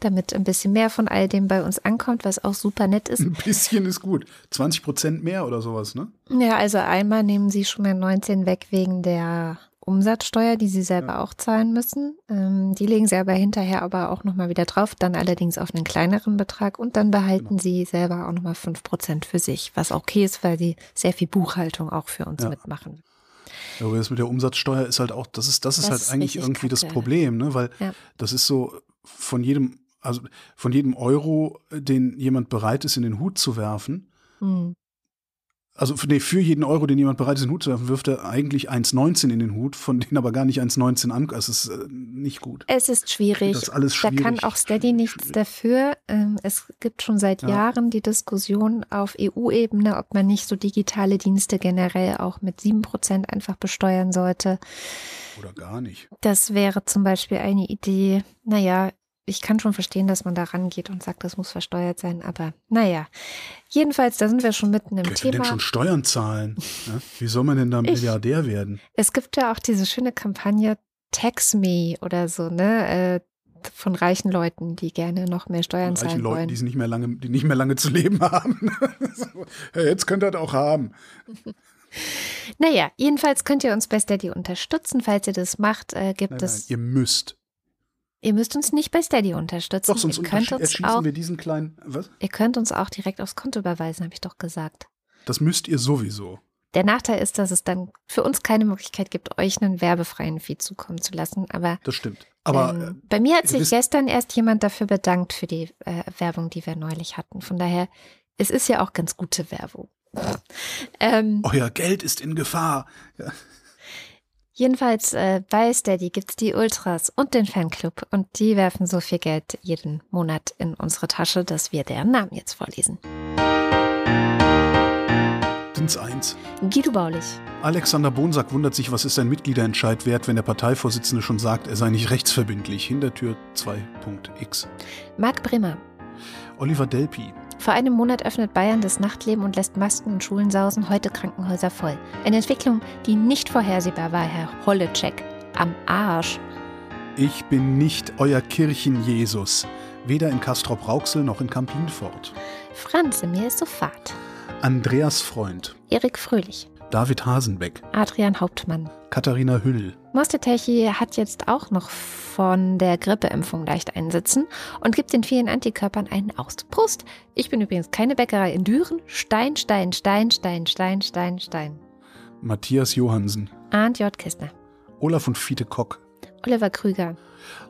B: damit ein bisschen mehr von all dem bei uns ankommt, was auch super nett ist.
C: Ein bisschen ist gut. 20 Prozent mehr oder sowas, ne?
B: Ja, also einmal nehmen sie schon mal 19 weg wegen der Umsatzsteuer, die sie selber ja. auch zahlen müssen. Ähm, die legen sie aber hinterher aber auch nochmal wieder drauf, dann allerdings auf einen kleineren Betrag und dann behalten genau. sie selber auch nochmal fünf Prozent für sich, was okay ist, weil sie sehr viel Buchhaltung auch für uns ja. mitmachen.
C: Ja, aber das mit der Umsatzsteuer ist halt auch, das ist, das ist das halt ist eigentlich irgendwie kacke. das Problem, ne? Weil ja. das ist so von jedem, also von jedem Euro, den jemand bereit ist, in den Hut zu werfen, hm also nee, für jeden Euro, den jemand bereit ist, in den Hut zu werfen, wirft er eigentlich 1,19 in den Hut, von denen aber gar nicht 1,19 an. Es ist äh, nicht gut.
B: Es ist schwierig.
C: Das ist alles schwierig.
B: Da kann auch Steady nichts dafür. Ähm, es gibt schon seit ja. Jahren die Diskussion auf EU-Ebene, ob man nicht so digitale Dienste generell auch mit 7% einfach besteuern sollte.
C: Oder gar nicht.
B: Das wäre zum Beispiel eine Idee. Naja, ich kann schon verstehen, dass man da rangeht und sagt, das muss versteuert sein, aber naja. Jedenfalls, da sind wir schon mitten im Wer Thema.
C: denn schon Steuern zahlen? Ja? Wie soll man denn da Milliardär ich, werden?
B: Es gibt ja auch diese schöne Kampagne Tax Me oder so, ne? Äh, von reichen Leuten, die gerne noch mehr Steuern von zahlen Leuten, wollen.
C: Die nicht mehr lange, die nicht mehr lange zu leben haben. Jetzt könnt ihr das auch haben.
B: Naja, jedenfalls könnt ihr uns bei Steady unterstützen. Falls ihr das macht, äh, gibt nein, es.
C: Nein, ihr müsst.
B: Ihr müsst uns nicht bei Steady unterstützen.
C: Doch, sonst
B: ihr könnt uns
C: auch, wir diesen kleinen. Was?
B: Ihr könnt uns auch direkt aufs Konto überweisen, habe ich doch gesagt.
C: Das müsst ihr sowieso.
B: Der Nachteil ist, dass es dann für uns keine Möglichkeit gibt, euch einen werbefreien Feed zukommen zu lassen. Aber
C: das stimmt. Aber
B: ähm, äh, bei mir hat sich gestern erst jemand dafür bedankt für die äh, Werbung, die wir neulich hatten. Von daher, es ist ja auch ganz gute Werbung.
C: ähm, Euer Geld ist in Gefahr. Ja.
B: Jedenfalls äh, bei Steady gibt es die Ultras und den Fanclub und die werfen so viel Geld jeden Monat in unsere Tasche, dass wir deren Namen jetzt vorlesen.
C: Sind's eins.
B: Guido Baulich.
C: Alexander Bonsack wundert sich, was ist ein Mitgliederentscheid wert, wenn der Parteivorsitzende schon sagt, er sei nicht rechtsverbindlich. Hintertür 2.x.
B: Marc Bremer.
C: Oliver Delpi.
B: Vor einem Monat öffnet Bayern das Nachtleben und lässt Masken in Schulen sausen, heute Krankenhäuser voll. Eine Entwicklung, die nicht vorhersehbar war, Herr Holleczek. Am Arsch.
C: Ich bin nicht euer Kirchen-Jesus. Weder in Castrop-Rauxel noch in Campinfort.
B: Franze, mir ist so fad.
C: Andreas Freund.
B: Erik Fröhlich.
C: David Hasenbeck.
B: Adrian Hauptmann.
C: Katharina Hüll.
B: Mostetechi hat jetzt auch noch von der Grippeimpfung leicht einsitzen und gibt den vielen Antikörpern einen aus. Prost! Ich bin übrigens keine Bäckerei in Düren. Stein, Stein, Stein, Stein, Stein, Stein, Stein.
C: Matthias Johansen.
B: Arndt J. Kistner.
C: Olaf und Fiete Kock.
B: Oliver Krüger.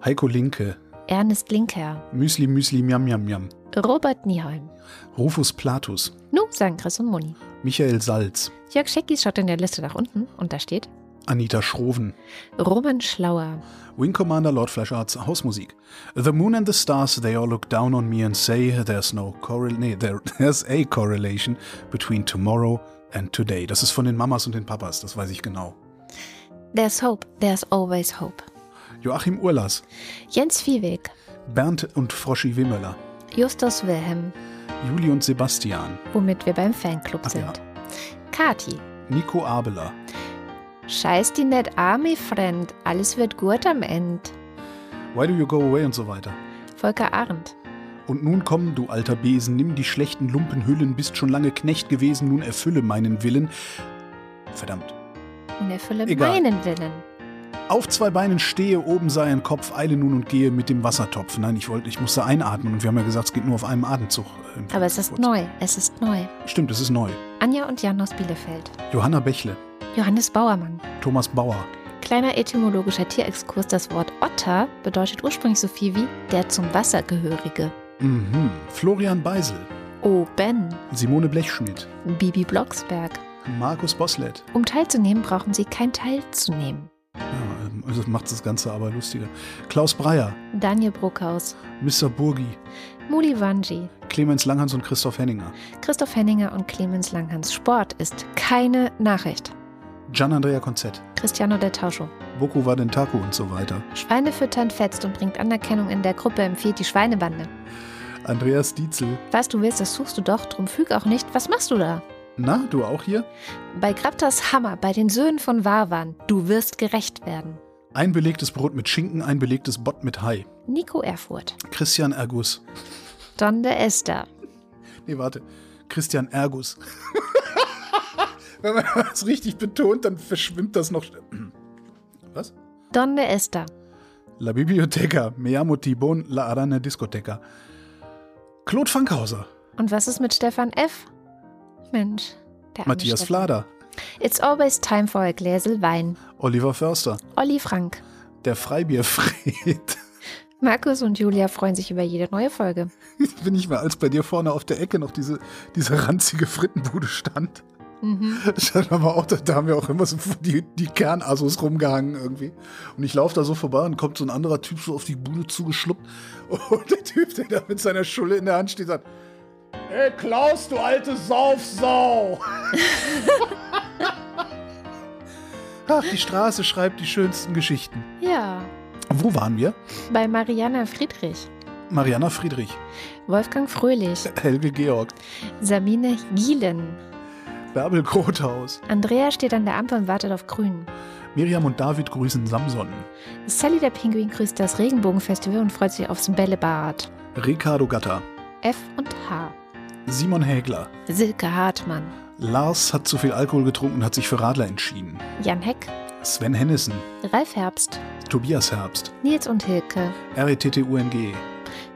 C: Heiko Linke.
B: Ernest Linker,
C: Müsli, Müsli, Miam, Miam, Miam.
B: Robert Nieholm.
C: Rufus Platus.
B: Nu, sagen Chris und Moni.
C: Michael Salz.
B: Jörg Scheckis schaut in der Liste nach unten und da steht
C: Anita Schroven.
B: Roman Schlauer.
C: Wing Commander Lord Flashards Hausmusik. The moon and the stars, they all look down on me and say there's no correl nee, there, there's a correlation between tomorrow and today. Das ist von den Mamas und den Papas, das weiß ich genau.
B: There's hope, there's always hope.
C: Joachim Urlas,
B: Jens Viehweg.
C: Bernd und Froschi Wimmerler,
B: Justus Wilhelm.
C: Juli und Sebastian,
B: Womit wir beim Fanclub
C: Ach
B: sind.
C: ja.
B: Kati.
C: Nico Abeler,
B: Scheiß die net Army Friend. Alles wird gut am End.
C: Why do you go away und so weiter.
B: Volker Arndt.
C: Und nun komm, du alter Besen, nimm die schlechten Lumpenhüllen, bist schon lange Knecht gewesen, nun erfülle meinen Willen. Verdammt.
B: Und erfülle
C: Egal.
B: meinen Willen.
C: Auf zwei Beinen stehe, oben sei ein Kopf, eile nun und gehe mit dem Wassertopf. Nein, ich wollte, ich musste einatmen und wir haben ja gesagt, es geht nur auf einem Atemzug. äh,
B: Aber es ist neu. Es ist neu.
C: Stimmt, es ist neu.
B: Anja und Jan aus Bielefeld.
C: Johanna Bächle,
B: Johannes Bauermann.
C: Thomas Bauer,
B: Kleiner etymologischer Tierexkurs. Das Wort Otter bedeutet ursprünglich so viel wie der zum Wasser gehörige.
C: mhm. Florian Beisel,
B: Oben.
C: Simone Blechschmidt,
B: Bibi Blocksberg.
C: Markus Boslett.
B: Um teilzunehmen, brauchen Sie kein Teilzunehmen.
C: Also das macht das Ganze aber lustiger. Klaus Breyer,
B: Daniel Bruckhaus.
C: Mr. Burgi,
B: Muli Wanji.
C: Clemens Langhans und Christoph Henninger,
B: Christoph Henninger und Clemens Langhans. Sport ist keine Nachricht.
C: Gian Andrea Konzett,
B: Cristiano del Tauscho.
C: Boku Wadentaku und so weiter.
B: Schweine füttern fetzt und bringt Anerkennung in der Gruppe, empfiehlt die Schweinebande.
C: Andreas Dietzel.
B: Was du willst, das suchst du doch, drum füg auch nicht. Was machst du da?
C: Na, du auch hier?
B: Bei Graptas Hammer, bei den Söhnen von Warwan. Du wirst gerecht werden.
C: Ein belegtes Brot mit Schinken, ein belegtes Bott mit Hai.
B: Nico Erfurt.
C: Christian Ergus.
B: Don de Esther.
C: Nee, warte. Christian Ergus. Wenn man das richtig betont, dann verschwimmt das noch. Was?
B: Don de Esther.
C: La Biblioteca, me llamo Tibon, la Arana Discoteca. Claude Fankhauser,
B: Und was ist mit Stefan F? Mensch. Der
C: Matthias. Flader,
B: It's always time for a Gläsel Wein.
C: Oliver Förster,
B: Olli Frank.
C: der Freibierfred.
B: Markus und Julia freuen sich über jede neue Folge.
C: Bin ich mal, als bei dir vorne auf der Ecke noch diese, diese ranzige Frittenbude stand.
B: Mhm.
C: Aber auch, da, da haben wir auch immer so die, die Kernassos rumgehangen irgendwie. Und ich laufe da so vorbei und kommt so ein anderer Typ so auf die Bude zugeschluppt. Und der Typ, der da mit seiner Schulle in der Hand steht, sagt: Ey, Klaus, du alte Saufsau! Ach, die Straße schreibt die schönsten Geschichten.
B: Ja.
C: Wo waren wir?
B: Bei Mariana Friedrich.
C: Mariana Friedrich,
B: Wolfgang Fröhlich.
C: Helge Georg,
B: Sabine Gielen.
C: Bärbel Grothaus,
B: Andrea steht an der Ampel und wartet auf Grün.
C: Miriam und David grüßen Samson,
B: Sally der Pinguin grüßt das Regenbogenfestival und freut sich aufs Bällebad.
C: Ricardo Gatter,
B: F und H.
C: Simon Hägler.
B: Silke Hartmann.
C: Lars hat zu viel Alkohol getrunken und hat sich für Radler entschieden.
B: Jan Heck.
C: Sven Hennissen,
B: Ralf Herbst.
C: Tobias Herbst,
B: Nils und Hilke.
C: RETTUNG,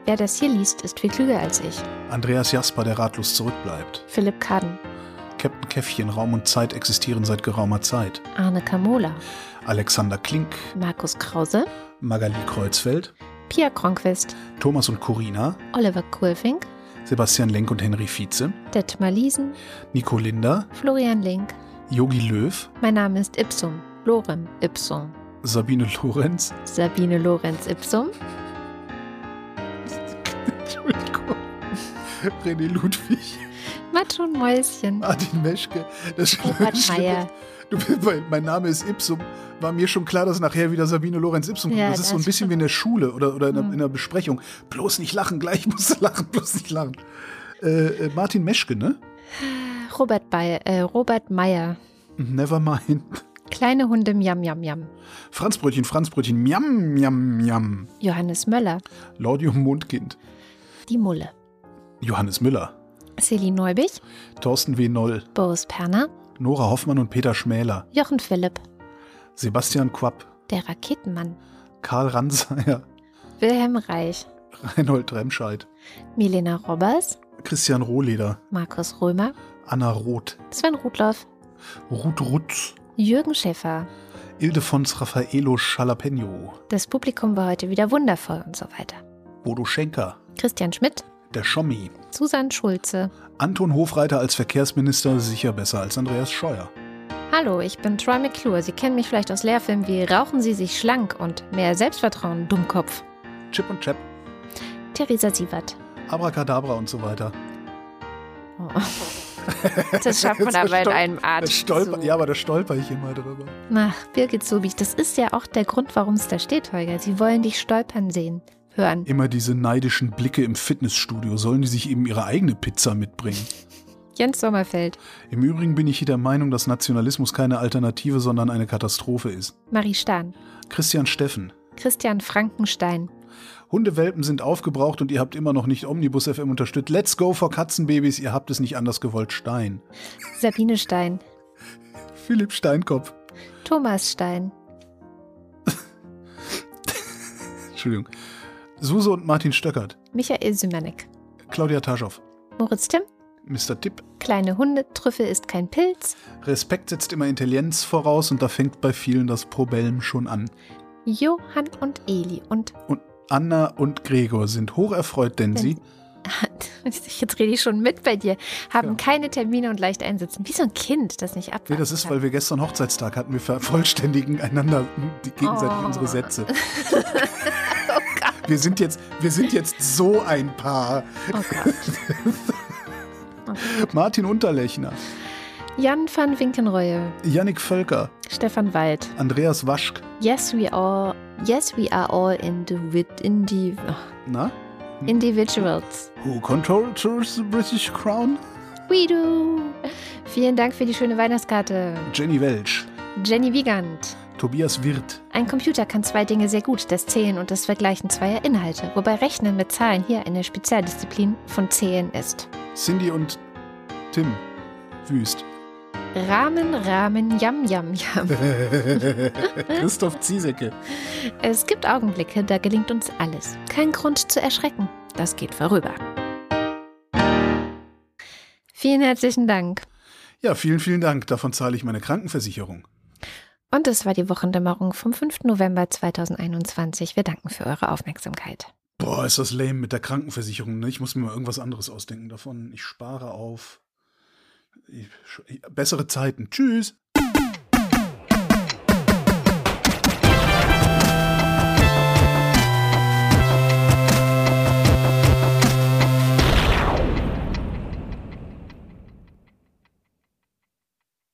B: Wer das hier liest, ist viel klüger als ich.
C: Andreas Jasper, der ratlos zurückbleibt.
B: Philipp Kaden.
C: Captain Käffchen, Raum und Zeit existieren seit geraumer Zeit.
B: Arne Kamola.
C: Alexander Klink,
B: Markus Krause.
C: Magali Kreuzfeld,
B: Pia Kronquist.
C: Thomas und Corina,
B: Oliver Kulfink.
C: Sebastian Lenk und Henry Vize,
B: Detmar Liesen.
C: Nico Linder,
B: Florian Link.
C: Yogi Löw,
B: Mein Name ist Ipsum. Lorem Ipsum.
C: Sabine Lorenz,
B: Sabine Lorenz Ipsum.
C: Entschuldigung, René Ludwig,
B: Matsch und Mäuschen.
C: Martin Meschke. Das
B: Robert
C: Schlimme-
B: Meyer.
C: Du, mein, mein Name ist Ipsum. War mir schon klar, dass nachher wieder Sabine Lorenz Ipsum kommt.
B: Ja,
C: das ist so ein
B: das
C: bisschen wie in der Schule oder, oder in, der,
B: Mhm.
C: in der Besprechung. Bloß nicht lachen, gleich musst du lachen, bloß nicht lachen. Äh, äh, Martin Meschke, ne?
B: Robert, Bayer, äh, Robert Meyer.
C: Never mind.
B: Kleine Hunde Miam Miam Miam.
C: Franzbrötchen, Franzbrötchen, miam, miam, miam.
B: Johannes Möller.
C: Laudium Mondkind.
B: Die Mulle.
C: Johannes Müller.
B: Celine Neubich.
C: Thorsten W. Noll.
B: Boris Perner.
C: Nora Hoffmann und Peter Schmäler.
B: Jochen Philipp.
C: Sebastian Quapp.
B: Der Raketenmann.
C: Karl Ranseier.
B: Wilhelm Reich.
C: Reinhold Remscheid.
B: Milena Robbers.
C: Christian Rohleder.
B: Markus Römer.
C: Anna Roth.
B: Sven Rudloff.
C: Ruth Rutz.
B: Jürgen Schäfer.
C: Ildefons Raffaello Jalapeno.
B: Das Publikum war heute wieder wundervoll und so weiter.
C: Bodo Schenker.
B: Christian Schmidt,
C: Der Schommi.
B: Susanne Schulze.
C: Anton Hofreiter als Verkehrsminister sicher besser als Andreas Scheuer.
B: Hallo, ich bin Troy McClure. Sie kennen mich vielleicht aus Lehrfilmen wie Rauchen Sie sich schlank und mehr Selbstvertrauen, Dummkopf.
C: Chip und Chap.
B: Theresa Sievert.
C: Abracadabra und so weiter.
B: Oh. Das schafft man aber in einem Atemzug.
C: ja, aber da stolper ich immer drüber.
B: Ach, Birgit Sobich, das ist ja auch der Grund, warum es da steht, Holger. Sie wollen dich stolpern sehen, hören.
C: Immer diese neidischen Blicke im Fitnessstudio. Sollen die sich eben ihre eigene Pizza mitbringen?
B: Jens Sommerfeld,
C: Im Übrigen bin ich hier der Meinung, dass Nationalismus keine Alternative, sondern eine Katastrophe ist.
B: Marie Stahn,
C: Christian Steffen.
B: Christian Frankenstein,
C: Hundewelpen sind aufgebraucht und ihr habt immer noch nicht Omnibus FM unterstützt. Let's go for Katzenbabys, ihr habt es nicht anders gewollt. Stein.
B: Sabine Stein,
C: Philipp Steinkopf.
B: Thomas Stein,
C: Entschuldigung. Suse und Martin Stöckert.
B: Michael Sümanek,
C: Claudia Taschow.
B: Moritz Timm,
C: Mr. Tipp.
B: Kleine Hunde, Trüffel ist kein Pilz,
C: Respekt setzt immer Intelligenz voraus und da fängt bei vielen das Probellen schon an.
B: Johann und Eli und
C: Und Anna und Gregor sind hocherfreut, denn sie
B: jetzt rede ich schon mit bei dir, haben
C: Ja.
B: keine Termine und leicht einsitzen. Wie so ein Kind, das nicht abwarten
C: Nee, das ist,
B: kann.
C: weil wir gestern Hochzeitstag hatten. Wir vervollständigen einander gegenseitig
B: Oh.
C: unsere Sätze. wir, sind jetzt, wir sind jetzt so ein Paar.
B: Oh Gott.
C: Martin Unterlechner,
B: Jan van Winkenreue,
C: Yannick Völker,
B: Stefan Wald.
C: Andreas Waschk.
B: Yes, we all. Yes, we are all individ, indi, oh,
C: Na?
B: individuals.
C: Who controls the British Crown?
B: We do. Vielen Dank für die schöne Weihnachtskarte.
C: Jenny Welch,
B: Jenny Wiegand.
C: Tobias Wirth,
B: Ein Computer kann zwei Dinge sehr gut, das Zählen und das Vergleichen zweier Inhalte, wobei Rechnen mit Zahlen hier eine Spezialdisziplin von Zählen ist.
C: Cindy und Tim Wüst,
B: Rahmen, Rahmen, Yam, Yam, Yam.
C: Christoph Ziesecke,
B: Es gibt Augenblicke, da gelingt uns alles. Kein Grund zu erschrecken. Das geht vorüber. Vielen herzlichen Dank.
C: Ja, vielen, vielen Dank. Davon zahle ich meine Krankenversicherung.
B: Und das war die Wochendämmerung vom 5. November 2021. Wir danken für eure Aufmerksamkeit.
C: Boah, ist das lame mit der Krankenversicherung. Ne? Ich muss mir mal irgendwas anderes ausdenken davon. Ich spare auf. Ich, bessere Zeiten. Tschüss.